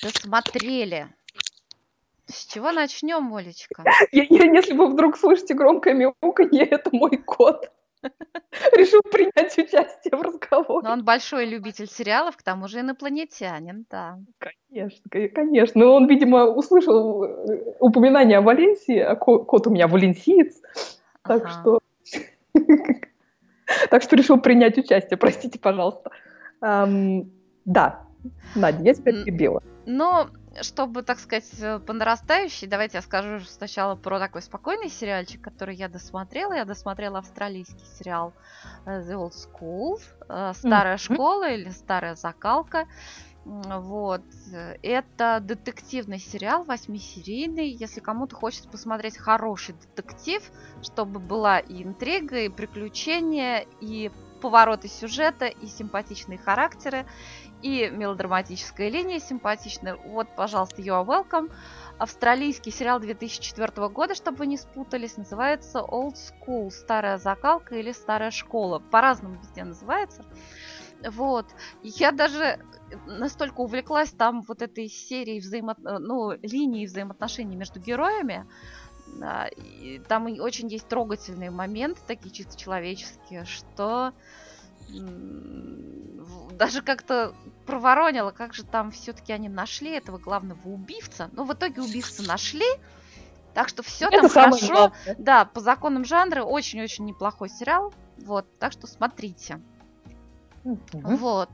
Досмотрели. С чего начнем, Олечка? [laughs] Я, я, если вы вдруг слышите громкое мяуканье, это мой кот. [laughs] Решил принять участие в разговоре. Но он большой любитель сериалов, к тому же инопланетянин, да. Конечно, конечно. Он, видимо, услышал э, упоминание о Валенсии, а кот у меня валенсиец. Так ага. что... [laughs] Так что решил принять участие, простите, пожалуйста. да, Надя, я тебя перебила. Но, чтобы, так сказать, э, по нарастающей, давайте я скажу сначала про такой спокойный сериальчик, который я досмотрела. Я досмотрела австралийский сериал э, The Old School, э, старая mm-hmm. школа или старая закалка. Вот. Это детективный сериал, восьмисерийный. Если кому-то хочется посмотреть хороший детектив, чтобы была и интрига, и приключения, и повороты сюжета, и симпатичные характеры, и мелодраматическая линия симпатичная. Вот, пожалуйста, you are welcome. Австралийский сериал 2004 года, чтобы вы не спутались, называется Old School, старая закалка или старая школа. По-разному везде называется. Вот. Я даже настолько увлеклась там вот этой серией взаимо... ну, линии взаимоотношений между героями. И там очень есть трогательные моменты, такие чисто человеческие, что даже как-то проворонила, как же там все-таки они нашли этого главного убивца. Но в итоге убивца нашли, так что все там хорошо. Главное. Да, по законам жанра очень-очень неплохой сериал. Вот, так что смотрите. Mm-hmm. Вот.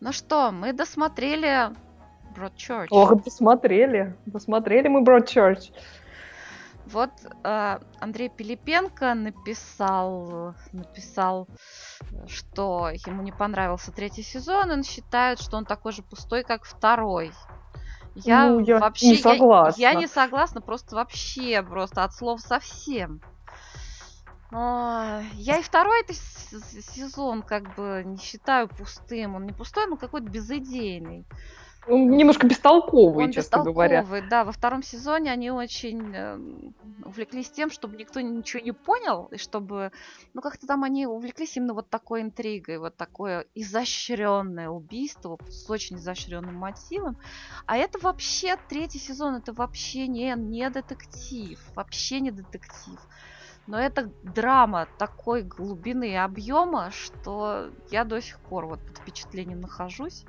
Ну что, мы досмотрели Broadchurch. Ох, досмотрели. Досмотрели мы Broadchurch. Вот э, Андрей Пилипенко написал, написал, что ему не понравился третий сезон, он считает, что он такой же пустой, как второй. Я, ну, я вообще не согласна. Я, я не согласна, просто вообще, просто от слов совсем. Я и второй это сезон как бы не считаю пустым. Он не пустой, но какой-то безыдейный. Он немножко бестолковый, Он честно бестолковый, говоря. да. Во втором сезоне они очень э, увлеклись тем, чтобы никто ничего не понял, и чтобы... Ну, как-то там они увлеклись именно вот такой интригой, вот такое изощренное убийство с очень изощренным мотивом. А это вообще, третий сезон, это вообще не, не детектив. Вообще не детектив. Но это драма такой глубины и объема, что я до сих пор вот под впечатлением нахожусь.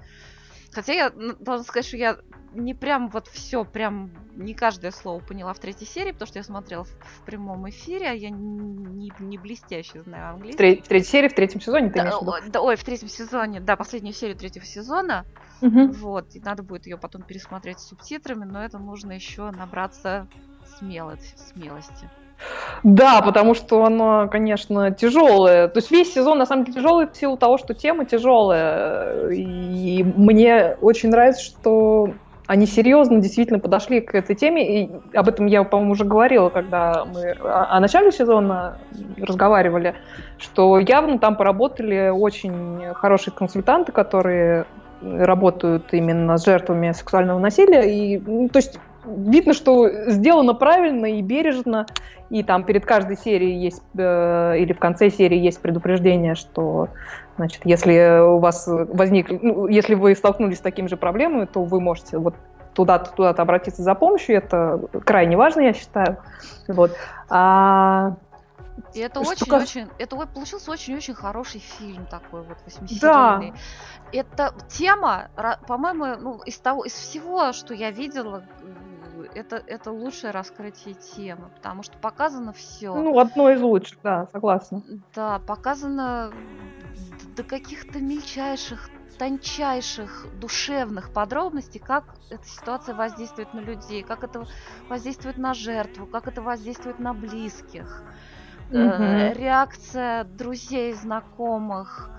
Хотя я должна сказать, что я не прям вот все, прям не каждое слово поняла в третьей серии, потому что я смотрела в, в прямом эфире, а я не, не блестяще знаю английский. В, треть, в третьей серии, в третьем сезоне ты да, виду? Да, ой, в третьем сезоне, да, последнюю серию третьего сезона. Угу. Вот, и надо будет ее потом пересмотреть с субтитрами, но это нужно еще набраться смелости. смелости. Да, потому что она, конечно, тяжелая. То есть весь сезон на самом деле тяжелый в силу того, что тема тяжелая. И мне очень нравится, что они серьезно действительно подошли к этой теме. И об этом я, по-моему, уже говорила, когда мы о, начале сезона разговаривали, что явно там поработали очень хорошие консультанты, которые работают именно с жертвами сексуального насилия. И, ну, то есть видно, что сделано правильно и бережно, и там перед каждой серией есть, э, или в конце серии есть предупреждение, что, значит, если у вас возникли, ну, если вы столкнулись с такими же проблемами, то вы можете вот туда-то туда обратиться за помощью, это крайне важно, я считаю. Вот. А, и это очень-очень, это получился очень-очень хороший фильм такой вот восьмисерийный. Да. Это тема, по-моему, ну из того, из всего, что я видела, это, это лучшее раскрытие темы, потому что показано все. Ну, одно из лучших, да, согласна. Да, показано до каких-то мельчайших, тончайших душевных подробностей, как эта ситуация воздействует на людей, как это воздействует на жертву, как это воздействует на близких. Э, реакция друзей, знакомых,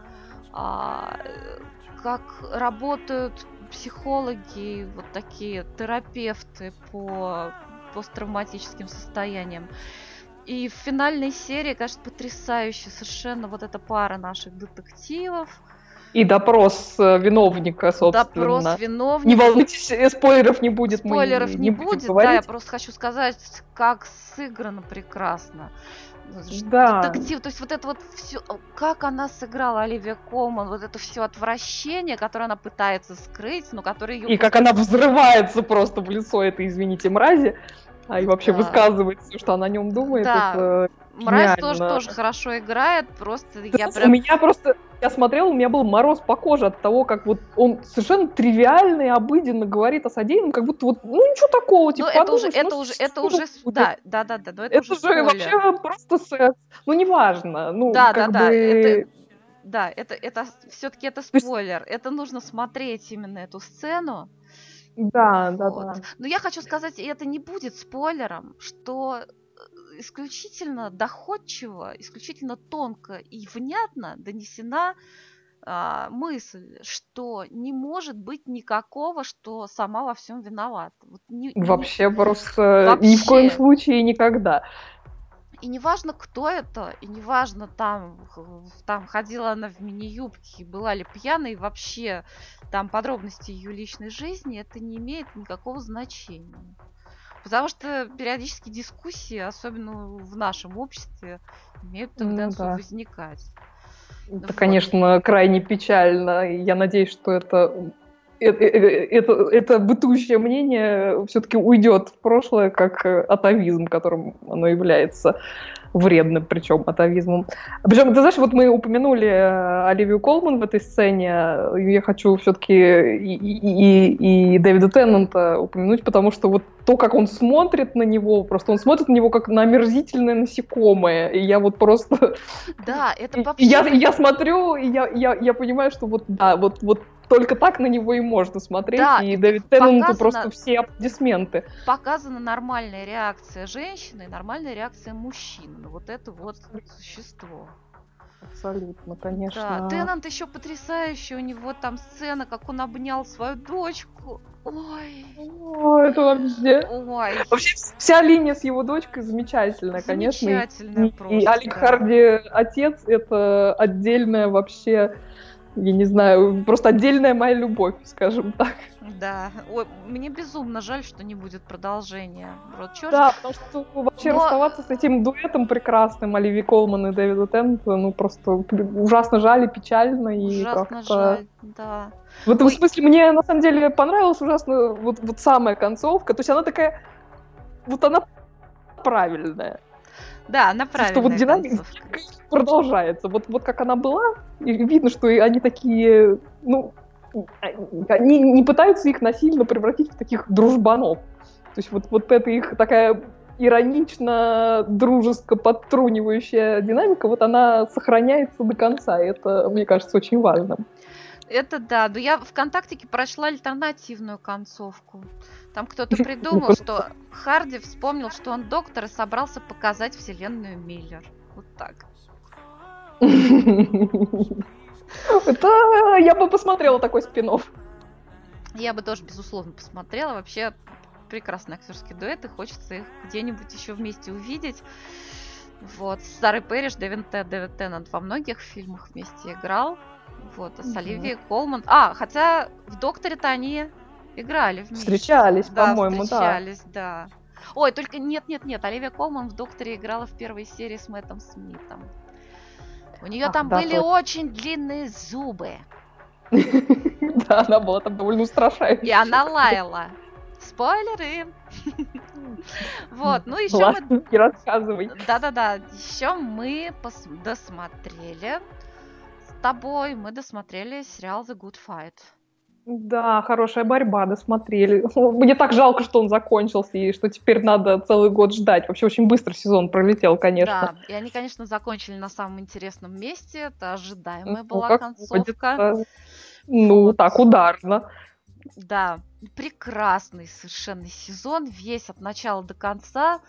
э, как работают психологи, вот такие терапевты по посттравматическим состояниям. И в финальной серии, кажется, потрясающе совершенно вот эта пара наших детективов. И допрос э, виновника, собственно. Допрос виновника. Не волнуйтесь, э, спойлеров не будет. Спойлеров не, не будет, говорить. да, я просто хочу сказать, как сыграно прекрасно. Да. Детектив, то есть вот это вот все, как она сыграла Оливия Колман, вот это все отвращение, которое она пытается скрыть, но которое ее... И как она взрывается просто в лицо этой, извините, мрази, а и вообще да. высказывает все, что она о нем думает. Да. Это Мразь тоже, тоже хорошо играет, просто Ты я прям... У меня просто, я смотрел, у меня был мороз по коже от того, как вот он совершенно тривиально и обыденно говорит о содеянном, как будто вот, ну ничего такого, типа, ну, это уже, это ну, уже, это уже, да, да, да, да, но это, это уже, вообще просто секс, ну неважно, ну да, да, бы... да, это да, это, это все-таки это спойлер. Это нужно смотреть именно эту сцену. Да, да, Вот. да. Но я хочу сказать, и это не будет спойлером, что исключительно доходчиво, исключительно тонко и внятно донесена а, мысль, что не может быть никакого, что сама во всем виновата. Вот не- не- Вообще просто ни в коем Вообще. случае никогда. И неважно, кто это, и неважно, там, там ходила она в мини-юбке, была ли пьяной, и вообще там подробности ее личной жизни, это не имеет никакого значения. Потому что периодически дискуссии, особенно в нашем обществе, имеют Ну тенденцию да. возникать. Это, Вот. конечно, крайне печально. Я надеюсь, что это, э- э- это, это бытующее мнение все-таки уйдет в прошлое, как э, атовизм, которым оно является вредным, причем атовизмом. Причем, ты знаешь, вот мы упомянули Оливию Колман в этой сцене. Я хочу все-таки и, и- и- Дэвида Теннанта упомянуть, потому что вот то, как он смотрит на него, просто он смотрит на него как на омерзительное насекомое. И я вот просто Да, это [laughs] вообще... я, я смотрю, и я, я, я понимаю, что вот да, вот, вот только так на него и можно смотреть. Да, и Дэвид Теннанту просто все аплодисменты. показана нормальная реакция женщины и нормальная реакция мужчины на вот это вот существо. Абсолютно, Да, конечно. Теннант еще потрясающий, у него там сцена, как он обнял свою дочку. Ой, О, это вообще... ой, Вообще вся линия с его дочкой замечательная, конечно. и- замечательная просто. и Алек да. Харди отец это отдельная вообще, я не знаю, просто отдельная моя любовь, скажем так. Да, ой, мне безумно жаль, что не будет продолжения. Чё ж- Да, потому что ну, вообще Но- расставаться с этим дуэтом прекрасным Оливии Колман и Дэвида Теннанта, ну просто ужасно жаль и печально. И ужасно жаль, да. В этом Ой. смысле мне на самом деле понравилась ужасно вот, вот самая концовка. То есть она такая, вот она правильная. Да, она Потому что вот правильная динамика продолжается. Вот, вот как она была, и видно, что они такие, ну, они не пытаются их насильно превратить в таких дружбанов. То есть вот, вот эта их такая иронично, дружеско подтрунивающая динамика, вот она сохраняется до конца. И это, мне кажется, очень важным. Это да, но я ВКонтактике прочла альтернативную концовку. Там кто-то придумал, что Харди вспомнил, что он доктор и собрался показать вселенную Миллер. Вот так. Это я бы посмотрела такой спин Я бы тоже, безусловно, посмотрела. Вообще прекрасный актерский дуэт, и хочется их где-нибудь еще вместе увидеть. Вот, с Сарой Пэриш, Дэвид, Т- Дэвид Теннант во многих фильмах вместе играл. Вот, а с. Оливией Колман. А, хотя в Докторе-то они играли вместе. Встречались, Да, по-моему, да. встречались, да. Ой, только нет-нет-нет, Оливия Колман в Докторе играла в первой серии с Мэттом Смитом. У нее Ах, там да, были точно. очень длинные зубы. [laughs] Да, она была там довольно устрашающая. И она лаяла. Спойлеры! [laughs] Вот, ну еще мы... Не рассказывай. Да-да-да, еще мы досмотрели с тобой, мы досмотрели сериал The Good Fight. Да, хорошая борьба, досмотрели. [laughs] Мне так жалко, что он закончился, и что теперь надо целый год ждать. Вообще очень быстро сезон пролетел, конечно. Да, и они, конечно, закончили на самом интересном месте, это ожидаемая Ну, была как концовка. водится. Ну, Вот. так, ударно. Да, прекрасный совершенно сезон, весь от начала до конца,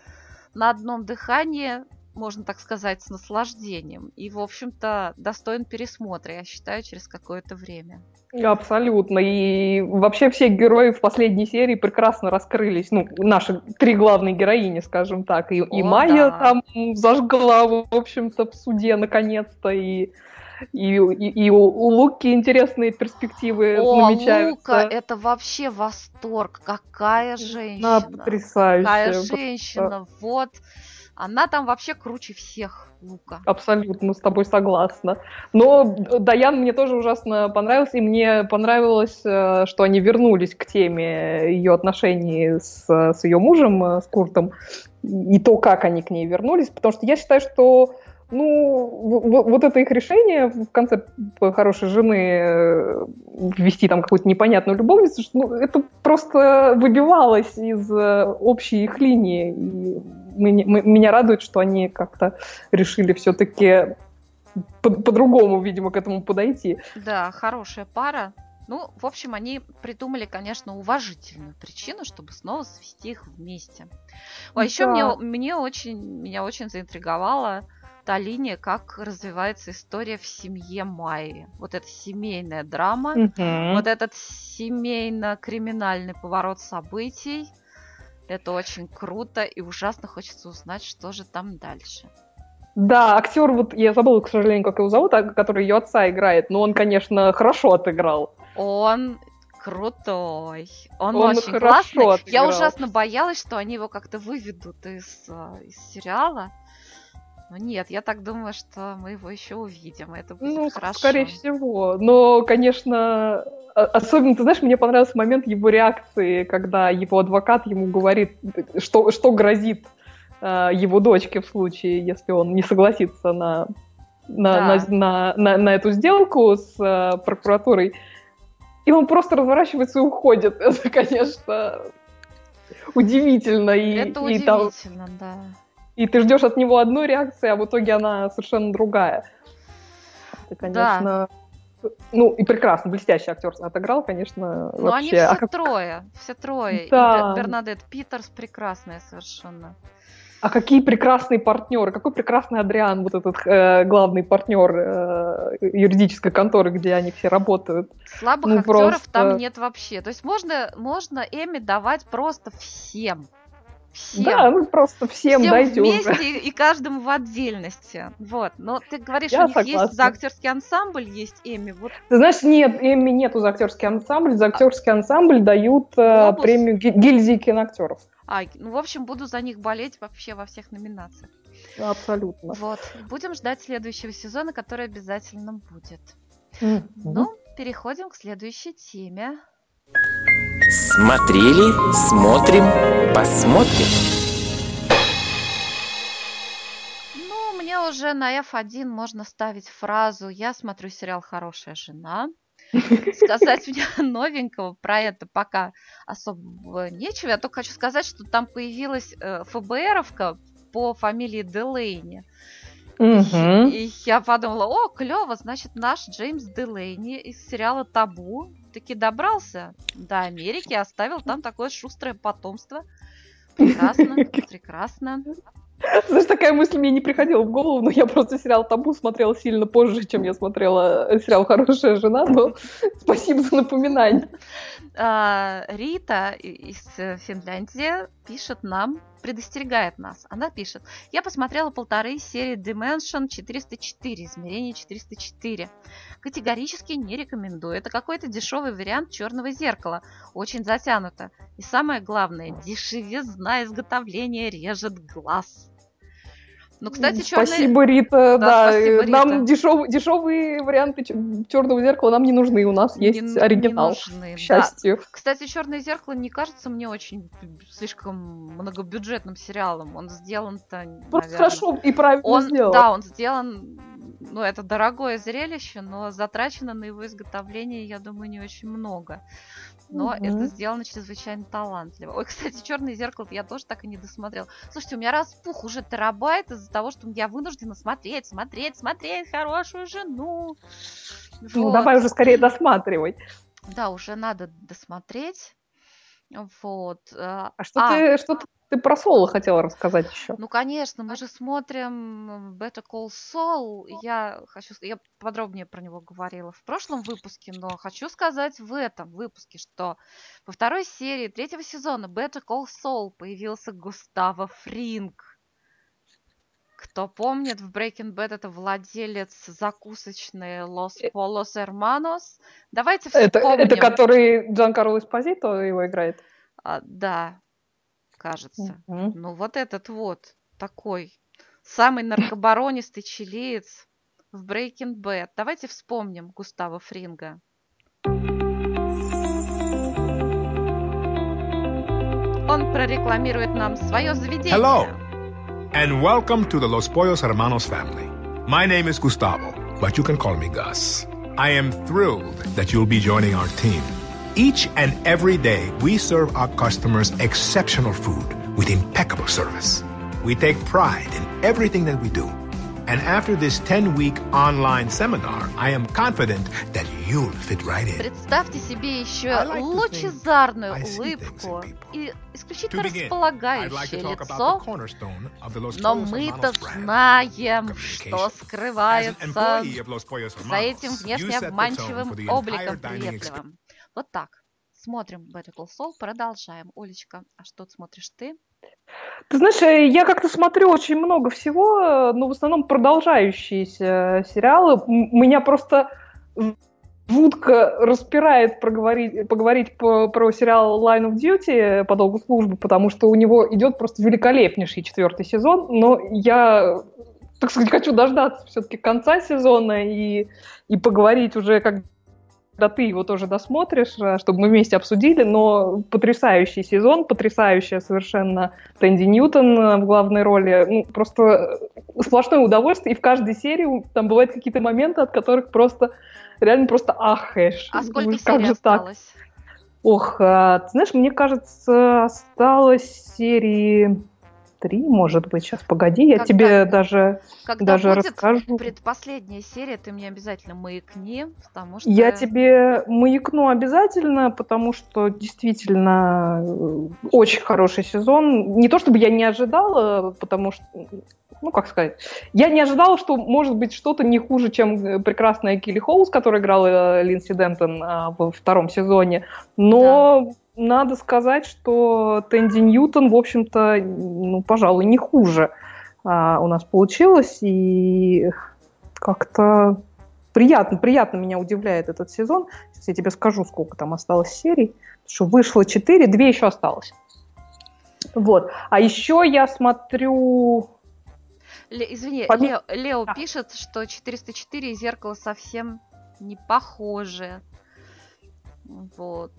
на одном дыхании, можно так сказать, с наслаждением. И, в общем-то, достоин пересмотра, я считаю, через какое-то время. Абсолютно. И вообще все герои в последней серии прекрасно раскрылись. Ну, наши три главные героини, скажем так. И, и О, Майя да. там зажгла, в общем-то, в суде наконец-то. И, и, и- и у, у Луки интересные перспективы О, намечаются. Лука, это вообще восторг. Какая женщина. Она потрясающая. Какая женщина. Вот. Она там вообще круче всех, Лука. Абсолютно с тобой согласна. Но Даян мне тоже ужасно понравился, и мне понравилось, э, что они вернулись к теме ее отношений с, с ее мужем, э, с Куртом, и то, как они к ней вернулись, потому что я считаю, что ну, вот это их решение в конце хорошей жены э, ввести там какую-то непонятную любовницу, ну, это просто выбивалось из э, общей их линии. И меня радует, что они как-то решили все-таки по- по-другому, видимо, к этому подойти. Да, хорошая пара. Ну, в общем, они придумали, конечно, уважительную причину, чтобы снова свести их вместе. А еще мне, Да. мне очень, меня очень заинтриговала та линия, как развивается история в семье Майи. Вот эта семейная драма, Мгм. вот этот семейно-криминальный поворот событий. Это очень круто и ужасно хочется узнать, что же там дальше. Да, актер, вот я забыла, к сожалению, как его зовут, а, который ее отца играет, но он, конечно, хорошо отыграл. Он крутой. Он, Он очень классный. Я отыграл. ужасно боялась, что они его как-то выведут из, а, из сериала. Но нет, я так думаю, что мы его еще увидим. и Это будет Ну, хорошо. скорее всего. Но, конечно, а- особенно, ты знаешь, мне понравился момент его реакции, когда его адвокат ему говорит, что, что грозит а, его дочке в случае, если он не согласится на, на, Да. на, на, на- на эту сделку с а, прокуратурой. И он просто разворачивается и уходит. [laughs] Это, конечно, удивительно. И, Это и там- удивительно, да. И ты ждешь от него одной реакции, а в итоге она совершенно другая. Это, конечно... Ну, и прекрасно, блестящий актер отыграл, конечно, Но они вообще. все А, как- трое, все трое. И Да. Бер- Бернадетт Питерс прекрасная совершенно. а какие прекрасные партнеры, какой прекрасный Адриан, вот этот э, главный партнер э, юридической конторы, где они все работают. Слабых Ну, актеров просто- там нет вообще. То есть можно, можно Эми давать просто всем. Всем. Да, ну просто всем, Всем дайте вместе уже. и- и каждому в отдельности. Вот. Но ты говоришь, Я у них есть согласна. за актерский ансамбль, есть Эми. Вот Ты знаешь, нет, Эмми нету за актерский ансамбль. За актерский ансамбль дают э, премию Ги- гильдии киноактеров. А, ну, в общем, буду за них болеть вообще во всех номинациях. Абсолютно. Вот. Будем ждать следующего сезона, который обязательно будет. Мгм. Ну, переходим к следующей теме. Смотрели, смотрим, посмотрим. Ну, мне уже на F1 можно ставить фразу «Я смотрю сериал «Хорошая жена». Сказать мне [laughs] новенького про это пока особо нечего. Я только хочу сказать, что там появилась э, ФБРовка по фамилии Делейни. Мгм. И я подумала, о, клево, значит, наш Джеймс Делейни из сериала «Табу» таки добрался до Америки, оставил там такое шустрое потомство. [laughs] Прекрасно, прекрасно. Знаешь, такая мысль мне не приходила в голову, но я просто сериал «Табу» смотрела сильно позже, чем я смотрела э, сериал «Хорошая жена», но [laughs] спасибо за напоминание. А, Рита из э, Финляндии пишет нам, предостерегает нас. Она пишет, я посмотрела полторы серии Dimension 404, измерение 404. Категорически не рекомендую. Это какой-то дешевый вариант черного зеркала. Очень затянуто. И самое главное, дешевизна изготовления режет глаз. Ну, кстати, черный... Спасибо, Рита. Да, Да, спасибо, э, нам Рита. дешев- дешевые варианты черного зеркала нам не нужны. У нас Не- есть не оригинал. нужны, к да. счастью. Кстати, Черное зеркало не кажется мне очень слишком многобюджетным сериалом. Он сделан-то, Просто наверное, хорошо и правильно Он, сделал. да, он сделан, ну, это дорогое зрелище, но затрачено на его изготовление, я думаю, не очень много. Но Мгм. это сделано чрезвычайно талантливо. Ой, кстати, черное зеркало я тоже так и не досмотрела. Слушайте, у меня распух уже терабайт из-за того, что я вынуждена смотреть, смотреть, смотреть хорошую жену. Ну, Вот. давай уже скорее досматривай. Да, уже надо досмотреть. Вот. э, А что, А. ты, что ты, про Соло хотела рассказать еще? Ну, конечно, мы же смотрим Better Call Saul. Я хочу, я подробнее про него говорила в прошлом выпуске, но хочу сказать в этом выпуске, что во второй серии третьего сезона Better Call Saul появился Густаво Фринг. Кто помнит, в Breaking Bad это владелец закусочной Los Polos Hermanos. Давайте Это, вспомним. это который Джан Карло Эспозито его играет? А, да, кажется. Мгм. Ну, вот этот вот такой самый наркобаронистый чилиец в Breaking Bad. Давайте вспомним Густава Фринга. Он прорекламирует нам свое заведение. Hello. And welcome to the Los Pollos Hermanos family. My name is Gustavo, but you can call me Gus. I am thrilled that you'll be joining our team. Each and every day, we serve our customers exceptional food with impeccable service. We take pride in everything that we do. And after this 10 week online seminar, I am confident that you'll fit right in. Представьте себе еще like лучезарную улыбку и исключительно begin, like располагающее about лицо, но мы-то знаем, что скрывается за этим внешне обманчивым обликом приветливым. Вот так. Смотрим Better Call Saul, продолжаем. Олечка, а что смотришь ты? Ты знаешь, э, я как-то смотрю очень много всего, э, но в основном продолжающиеся сериалы. М- Меня просто жутко распирает проговорить, поговорить по- про сериал Line of Duty по долгу службы, потому что у него идет просто великолепнейший четвертый сезон, но я, так сказать, хочу дождаться все-таки конца сезона и, и поговорить уже, когда ты его тоже досмотришь, э, чтобы мы вместе обсудили, но потрясающий сезон, потрясающая совершенно Тэнди Ньютон э, в главной роли, ну, просто сплошное удовольствие, и в каждой серии там бывают какие-то моменты, от которых просто реально просто ахаешь. А сколько Думаешь, серий же так? осталось? Ох, ты знаешь, мне кажется, осталось серии три, может быть. Сейчас, погоди, я Когда? тебе даже... Когда Даже будет расскажу. предпоследняя серия, ты мне обязательно маякни, потому что... Я тебе маякну обязательно, потому что действительно э, очень хороший сезон. Не то чтобы я не ожидала, потому что, ну как сказать, я не ожидала, что может быть что-то не хуже, чем э, прекрасная Килли Хоус, которая играла э, Линдси Дентон а, во втором сезоне. Но надо сказать, что Тэнди Ньютон, в общем-то, ну, пожалуй, не хуже а, у нас получилось. И как-то приятно, приятно меня удивляет этот сезон. Сейчас я тебе скажу, сколько там осталось серий. Потому что вышло 4, 2 еще осталось. Вот. А еще я смотрю... Ле- извини, Поми- Лео, Лео Да. пишет, что 404 и зеркало совсем не похожи. Вот.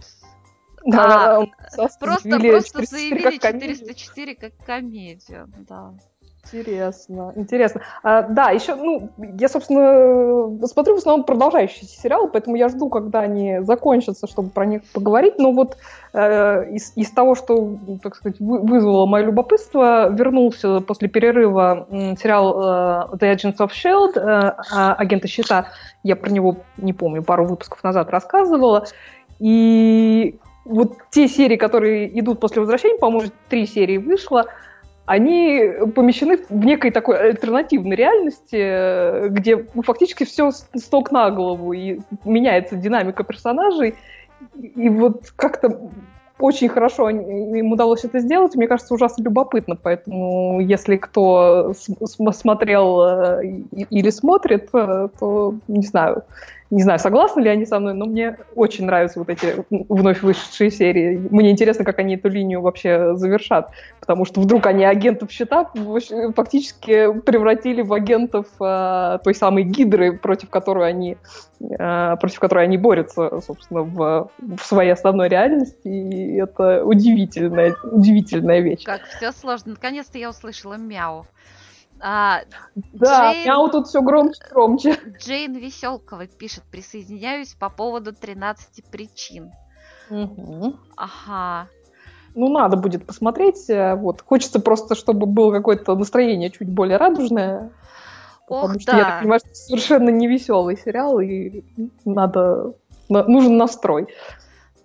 Да, нас Просто, заявили просто 404 заявили как комедию. 404 как комедию. Да. Интересно, интересно. А, да, еще, ну, я, собственно, смотрю в основном продолжающиеся сериалы, поэтому я жду, когда они закончатся, чтобы про них поговорить. Но вот э, из, из того, что, так сказать, вы- вызвало мое любопытство, вернулся после перерыва сериал э, The Agents of S.H.I.E.L.D., э, а- агента щита. Я про него, не помню, пару выпусков назад рассказывала. И вот те серии, которые идут после возвращения, по-моему, три серии вышло, они помещены в некой такой альтернативной реальности, э, где ну, фактически все с с ног на голову, и меняется динамика персонажей. И вот как-то очень хорошо им удалось это сделать. Мне кажется, ужасно любопытно. Поэтому, если кто см- смотрел э, или смотрит, э, то не знаю, не знаю, согласны ли они со мной, но мне очень нравятся вот эти вновь вышедшие серии. Мне интересно, как они эту линию вообще завершат. Потому что вдруг они агентов вообще фактически превратили в агентов э, той самой гидры, против которой они э, против которой они борются, собственно, в, в своей основной реальности. И это удивительная, удивительная вещь. Как все сложно. Наконец-то я услышала мяу. А, Да, Джейн- мяу тут все громче громче. Джейн Веселкова пишет, присоединяюсь по поводу 13 причин. Ага. Ну, надо будет посмотреть. э, Вот. Хочется просто, чтобы было какое-то настроение чуть более радужное. Потому Ох, что я да. так понимаю, что это совершенно не веселый сериал, и надо, на- нужен настрой.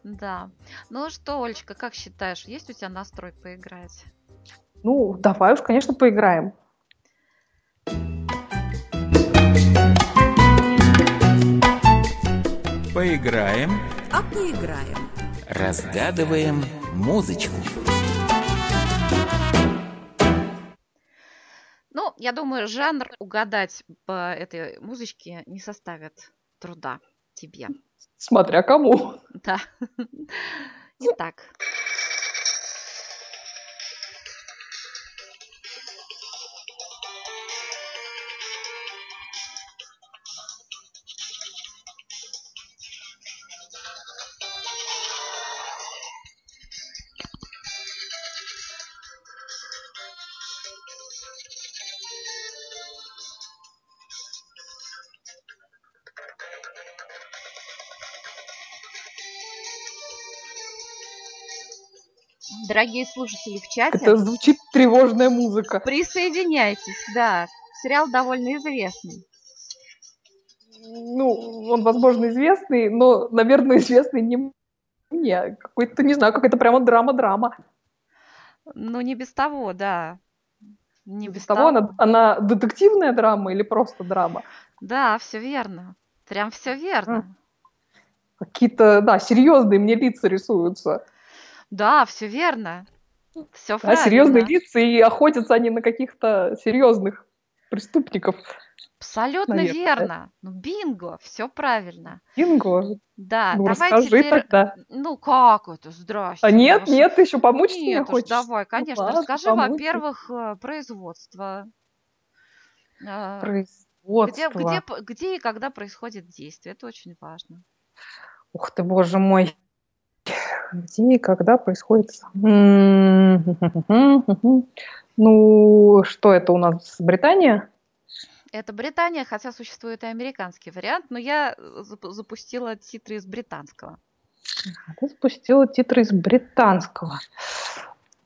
Да. Ну что, Олечка, как считаешь, есть у тебя настрой поиграть? Ну, давай уж, конечно, поиграем. Поиграем, А поиграем. разгадываем музычку. Ну, я думаю, жанр угадать по этой музычке не составит труда тебе. Смотря кому. Да. [laughs] Итак. Дорогие слушатели в чате, Это звучит тревожная музыка. присоединяйтесь, да. сериал довольно известный. Ну, он, возможно, известный, но, наверное, известный не мне. Какой-то, не знаю, какая-то прямо драма-драма. Ну, не без того, да. Не без, без того, того. Она, она детективная драма или просто драма? Да, все верно. Прям все верно. Какие-то, да, серьезные мне лица рисуются. Да, все верно. Все да, серьезные лица, и охотятся они на каких-то серьезных преступников. Абсолютно Наверное. верно. Ну, бинго, все правильно. Бинго? Да, ну, давай расскажи теперь... тогда. Ну, как это? Здрасте. А нет, Маша. нет, ты еще помочь нет, мне хочешь? давай, конечно. Ну, Расскажи, во-первых, э, производство. Э, производство. Где, где, где и когда происходит действие, это очень важно. Ух ты, боже мой. Где и когда происходит... Ну, что это у нас? Британия? Это Британия, хотя существует и американский вариант, но я э, запустила титры из британского. Ты запустила титры из британского.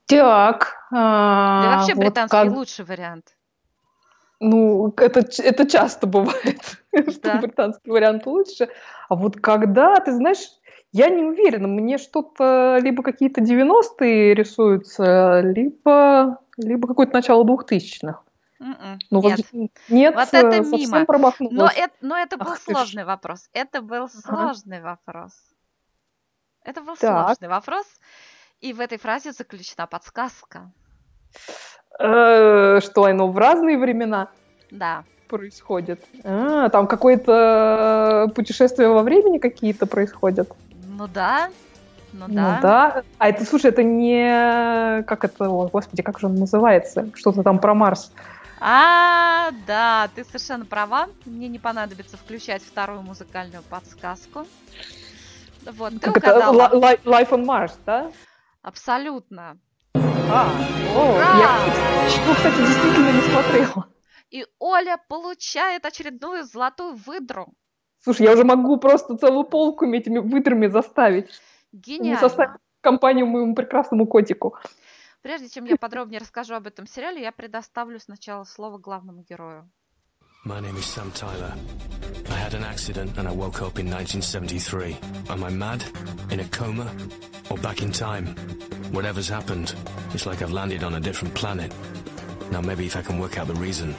Так. А, да вообще вот британский как... лучший вариант. Ну, это, это часто бывает, [laughs] да. что британский вариант лучше. А вот когда, ты знаешь, я не уверена, мне что-то либо какие-то 90-е рисуются, либо, либо какое-то начало 2000-х. Mm-mm, ну, нет. Вот, нет, вот это мимо. Но это, но это был Ах, сложный ж. вопрос. Это был сложный ага. вопрос. Это был так. сложный вопрос. И в этой фразе заключена подсказка. Э, что оно в разные времена? Да. Происходит. А, там какое-то путешествие во времени какие-то происходят. Ну да, ну, ну да. Ну да. А это, слушай, это не... Как это, о, господи, как же он называется? Что-то там про Марс. А, да, ты совершенно права. Мне не понадобится включать вторую музыкальную подсказку. Вот, ты как угадала. это? Life on Mars, да? Абсолютно. А, о, я, кстати, действительно не смотрела. И Оля получает очередную золотую выдру. Слушай, я уже могу просто целую полку этими выдрами заставить. Гениально. Не составить компанию моему прекрасному котику. Прежде чем я подробнее расскажу об этом сериале, я предоставлю сначала слово главному герою. My name is Sam Tyler. I had an accident and I woke up in 1973. Am I mad? In a coma? Or back in time? Whatever's happened, it's like I've landed on a different planet. Now maybe if I can work out the reason,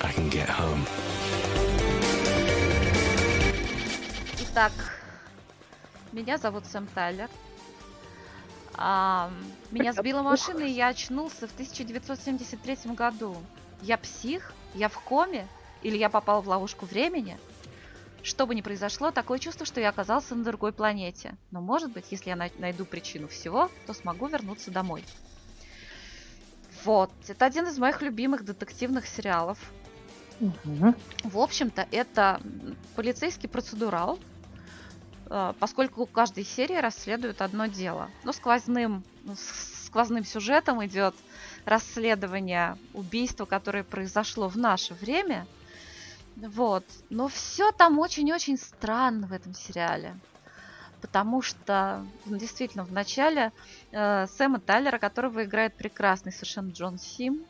I can get home. Итак, меня зовут Сэм Тайлер. А, меня сбила машина, и я очнулся в 1973 году. Я псих? Я в коме? Или я попал в ловушку времени? Что бы ни произошло, такое чувство, что я оказался на другой планете. Но может быть, если я найду причину всего, то смогу вернуться домой. Вот, это один из моих любимых детективных сериалов. Угу. В общем-то, это полицейский процедурал, поскольку каждой серии расследует одно дело. Но сквозным, сквозным сюжетом идет расследование убийства, которое произошло в наше время. Вот. Но все там очень-очень странно в этом сериале. Потому что ну, действительно в начале э, Сэма Тайлера, которого играет прекрасный совершенно Джон Сим,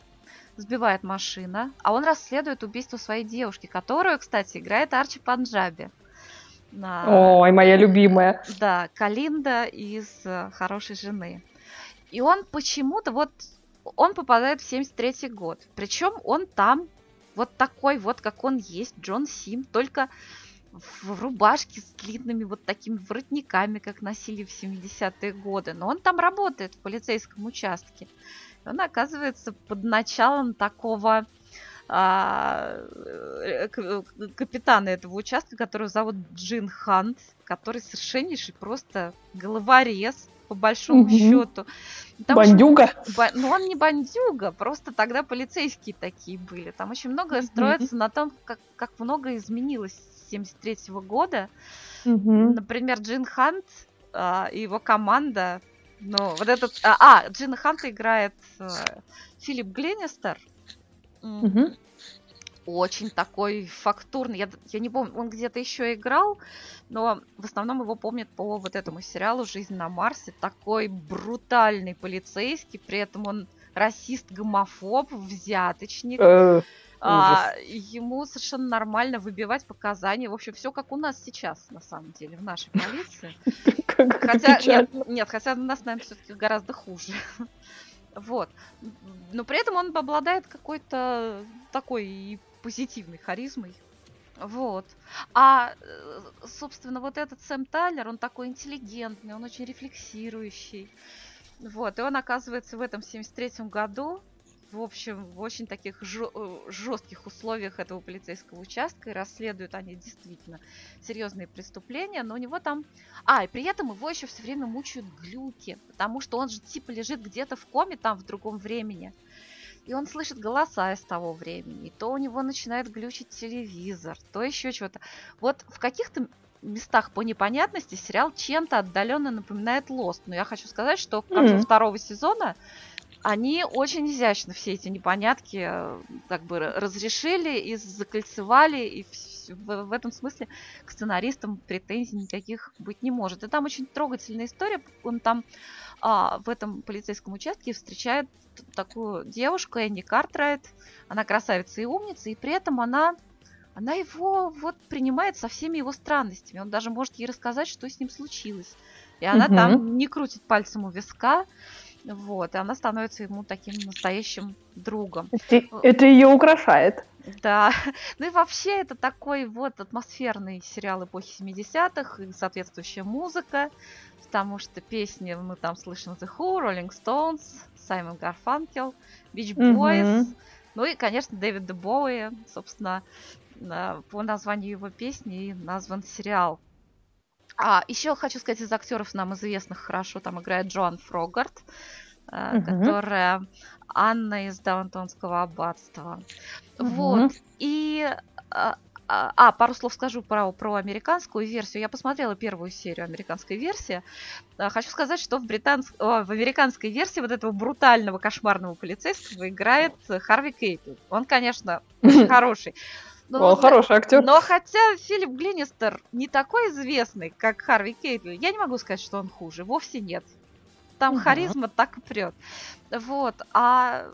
сбивает машина, а он расследует убийство своей девушки, которую, кстати, играет Арчи Панджаби. На... Ой, моя любимая. Да, Калинда из э, «Хорошей жены». И он почему-то вот, он попадает в 73 год. Причем он там вот такой вот, как он есть, Джон Сим, только в рубашке с длинными вот такими воротниками, как носили в 70-е годы. Но он там работает в полицейском участке. И он оказывается под началом такого а, э, капитана этого участка, которого зовут Джин Хант, который совершеннейший просто головорез, по большому угу. счету. Там бандюга? Очень, ну, он не бандюга, просто тогда полицейские такие были. Там очень многое строится на том, как, как много изменилось с 73 -го года. Угу. Например, Джин Хант а, и его команда, ну, вот этот... А, а Джин Хант играет а, Филипп Гленнистер, Угу. Очень такой фактурный. Я, я не помню, он где-то еще играл, но в основном его помнят по вот этому сериалу «Жизнь на Марсе». Такой брутальный полицейский, при этом он расист, гомофоб, взяточник. Э. А, ему совершенно нормально выбивать показания. В общем, все как у нас сейчас, на самом деле, в нашей полиции. [laughs] Хотя, нет, нет, хотя у нас, наверное, все-таки гораздо хуже. Вот. Но при этом он обладает какой-то такой позитивной харизмой. Вот. А, э, собственно, вот этот Сэм Тайлер, он такой интеллигентный, он очень рефлексирующий. Вот. И он оказывается в этом 73-м году в общем, в очень таких жестких э, условиях этого полицейского участка, и расследуют они действительно серьезные преступления, но у него там... А, и при этом его еще все время мучают глюки, потому что он же типа лежит где-то в коме там в другом времени, и он слышит голоса из того времени, и то у него начинает глючить телевизор, то еще чего-то. Вот в каких-то местах по непонятности сериал чем-то отдаленно напоминает Лост. Но я хочу сказать, что к концу mm-hmm. второго сезона они очень изящно все эти непонятки э, как бы разрешили и закольцевали, и в, в этом смысле к сценаристам претензий никаких быть не может. И там очень трогательная история. Он там а, в этом полицейском участке встречает такую девушку, Энни Картрайт. Она красавица и умница, и при этом она она его вот принимает со всеми его странностями. Он даже может ей рассказать, что с ним случилось. И она угу. там не крутит пальцем у виска. Вот, и она становится ему таким настоящим другом. Это, это ее украшает. Да. [laughs] Ну и вообще это такой вот атмосферный сериал эпохи 70-х и соответствующая музыка, потому что песни мы там слышим The Who, Rolling Stones, Саймон Гарфанкел, Beach Boys, mm-hmm. ну и, конечно, Дэвид Боуи, собственно, по названию его песни и назван сериал. А, еще хочу сказать, из актеров нам известных хорошо, там играет Джоан Фрогарт, э, угу. которая Анна из Даунтонского аббатства. Угу. Вот. И а, а, а, пару слов скажу про, про американскую версию. Я посмотрела первую серию американской версии. А, хочу сказать, что в, британск... в американской версии вот этого брутального, кошмарного полицейского играет Харви Кейтл. Он, конечно, [laughs] хороший. Но, Он хороший актер. Но хотя Филипп Глинистер не такой известный, как Харви Кейтл, я не могу сказать, что он хуже. Вовсе нет. Там угу. харизма так и прет. Вот. А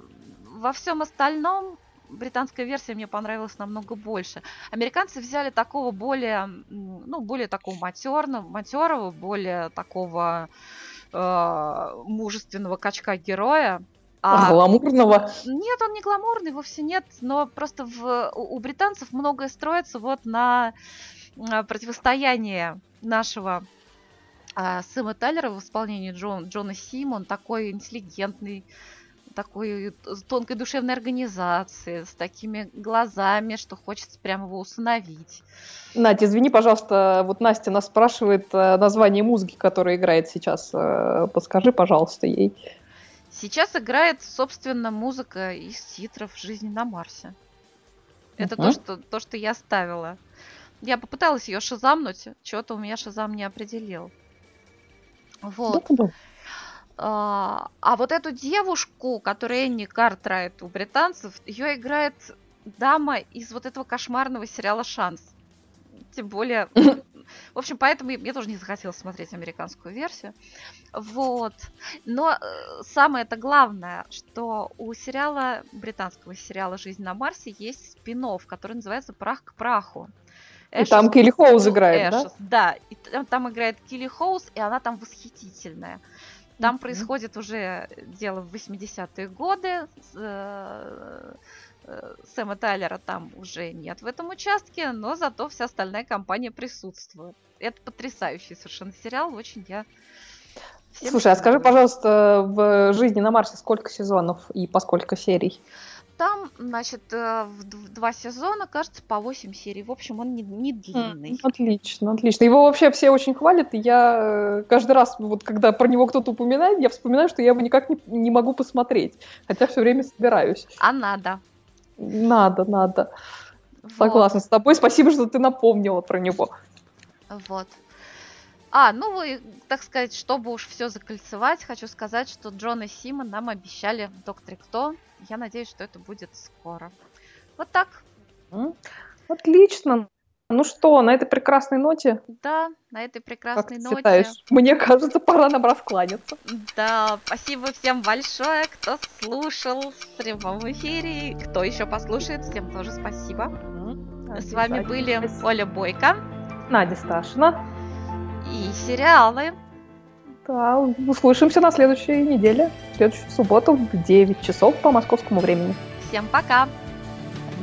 во всем остальном британская версия мне понравилась намного больше. Американцы взяли такого более, ну, более такого матерного, матерого, более такого э, мужественного качка героя, а, гламурного? Нет, он не гламурный, вовсе нет. Но просто в, у, у британцев многое строится вот на противостояние нашего а, Сэма Тайлера в исполнении Джон, Джона Симон, такой интеллигентный, такой с тонкой душевной организации, с такими глазами, что хочется прямо его усыновить. Надя, извини, пожалуйста, вот Настя нас спрашивает э, название музыки, которая играет сейчас. Э, подскажи, пожалуйста, ей. Сейчас играет, собственно, музыка из титров «Жизни на Марсе». Это uh-huh. то, что, то, что я ставила. Я попыталась ее шазамнуть, что-то у меня шазам не определил. Вот. А, а вот эту девушку, которая Энни Картрайт у британцев, ее играет дама из вот этого кошмарного сериала «Шанс». Тем более [laughs] В общем, поэтому я тоже не захотела смотреть американскую версию. Вот. Но э, самое это главное, что у сериала, британского сериала «Жизнь на Марсе» есть спин который называется «Прах к праху». И Эшес, там Килли Хоуз играет, Эшес, да? Да, и там, там играет Килли Хоуз, и она там восхитительная. Там mm-hmm. происходит уже дело в 80-е годы. Э, Э, Сэма Тайлера там уже нет в этом участке, но зато вся остальная компания присутствует. Это потрясающий совершенно сериал, очень я... Слушай, а скажи, пожалуйста, в «Жизни на Марсе» сколько сезонов и по сколько серий? Там, значит, э, в два сезона, кажется, по 8 серий. В общем, он не, не длинный. Отлично, отлично. Его вообще все очень хвалят, и я э, каждый раз, вот когда про него кто-то упоминает, я вспоминаю, что я его никак не, не могу посмотреть. Хотя все время собираюсь. А надо. Надо, надо. Вот. Согласна с тобой. Спасибо, что ты напомнила про него. Вот. А, ну и, так сказать, чтобы уж все закольцевать, хочу сказать, что Джон и Сима нам обещали в Докторе Кто. Я надеюсь, что это будет скоро. Вот так. Отлично. Ну что, на этой прекрасной ноте, Да, на этой как прекрасной ты ноте. считаешь, мне кажется, пора нам раскланяться. Да, спасибо всем большое, кто слушал в прямом эфире. Кто еще послушает, всем тоже спасибо. С вами были. Оля Бойко Надя Сташина. и сериалы. Да, услышимся на следующей неделе, в следующую субботу в 9 часов по московскому времени. Всем пока!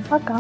Пока.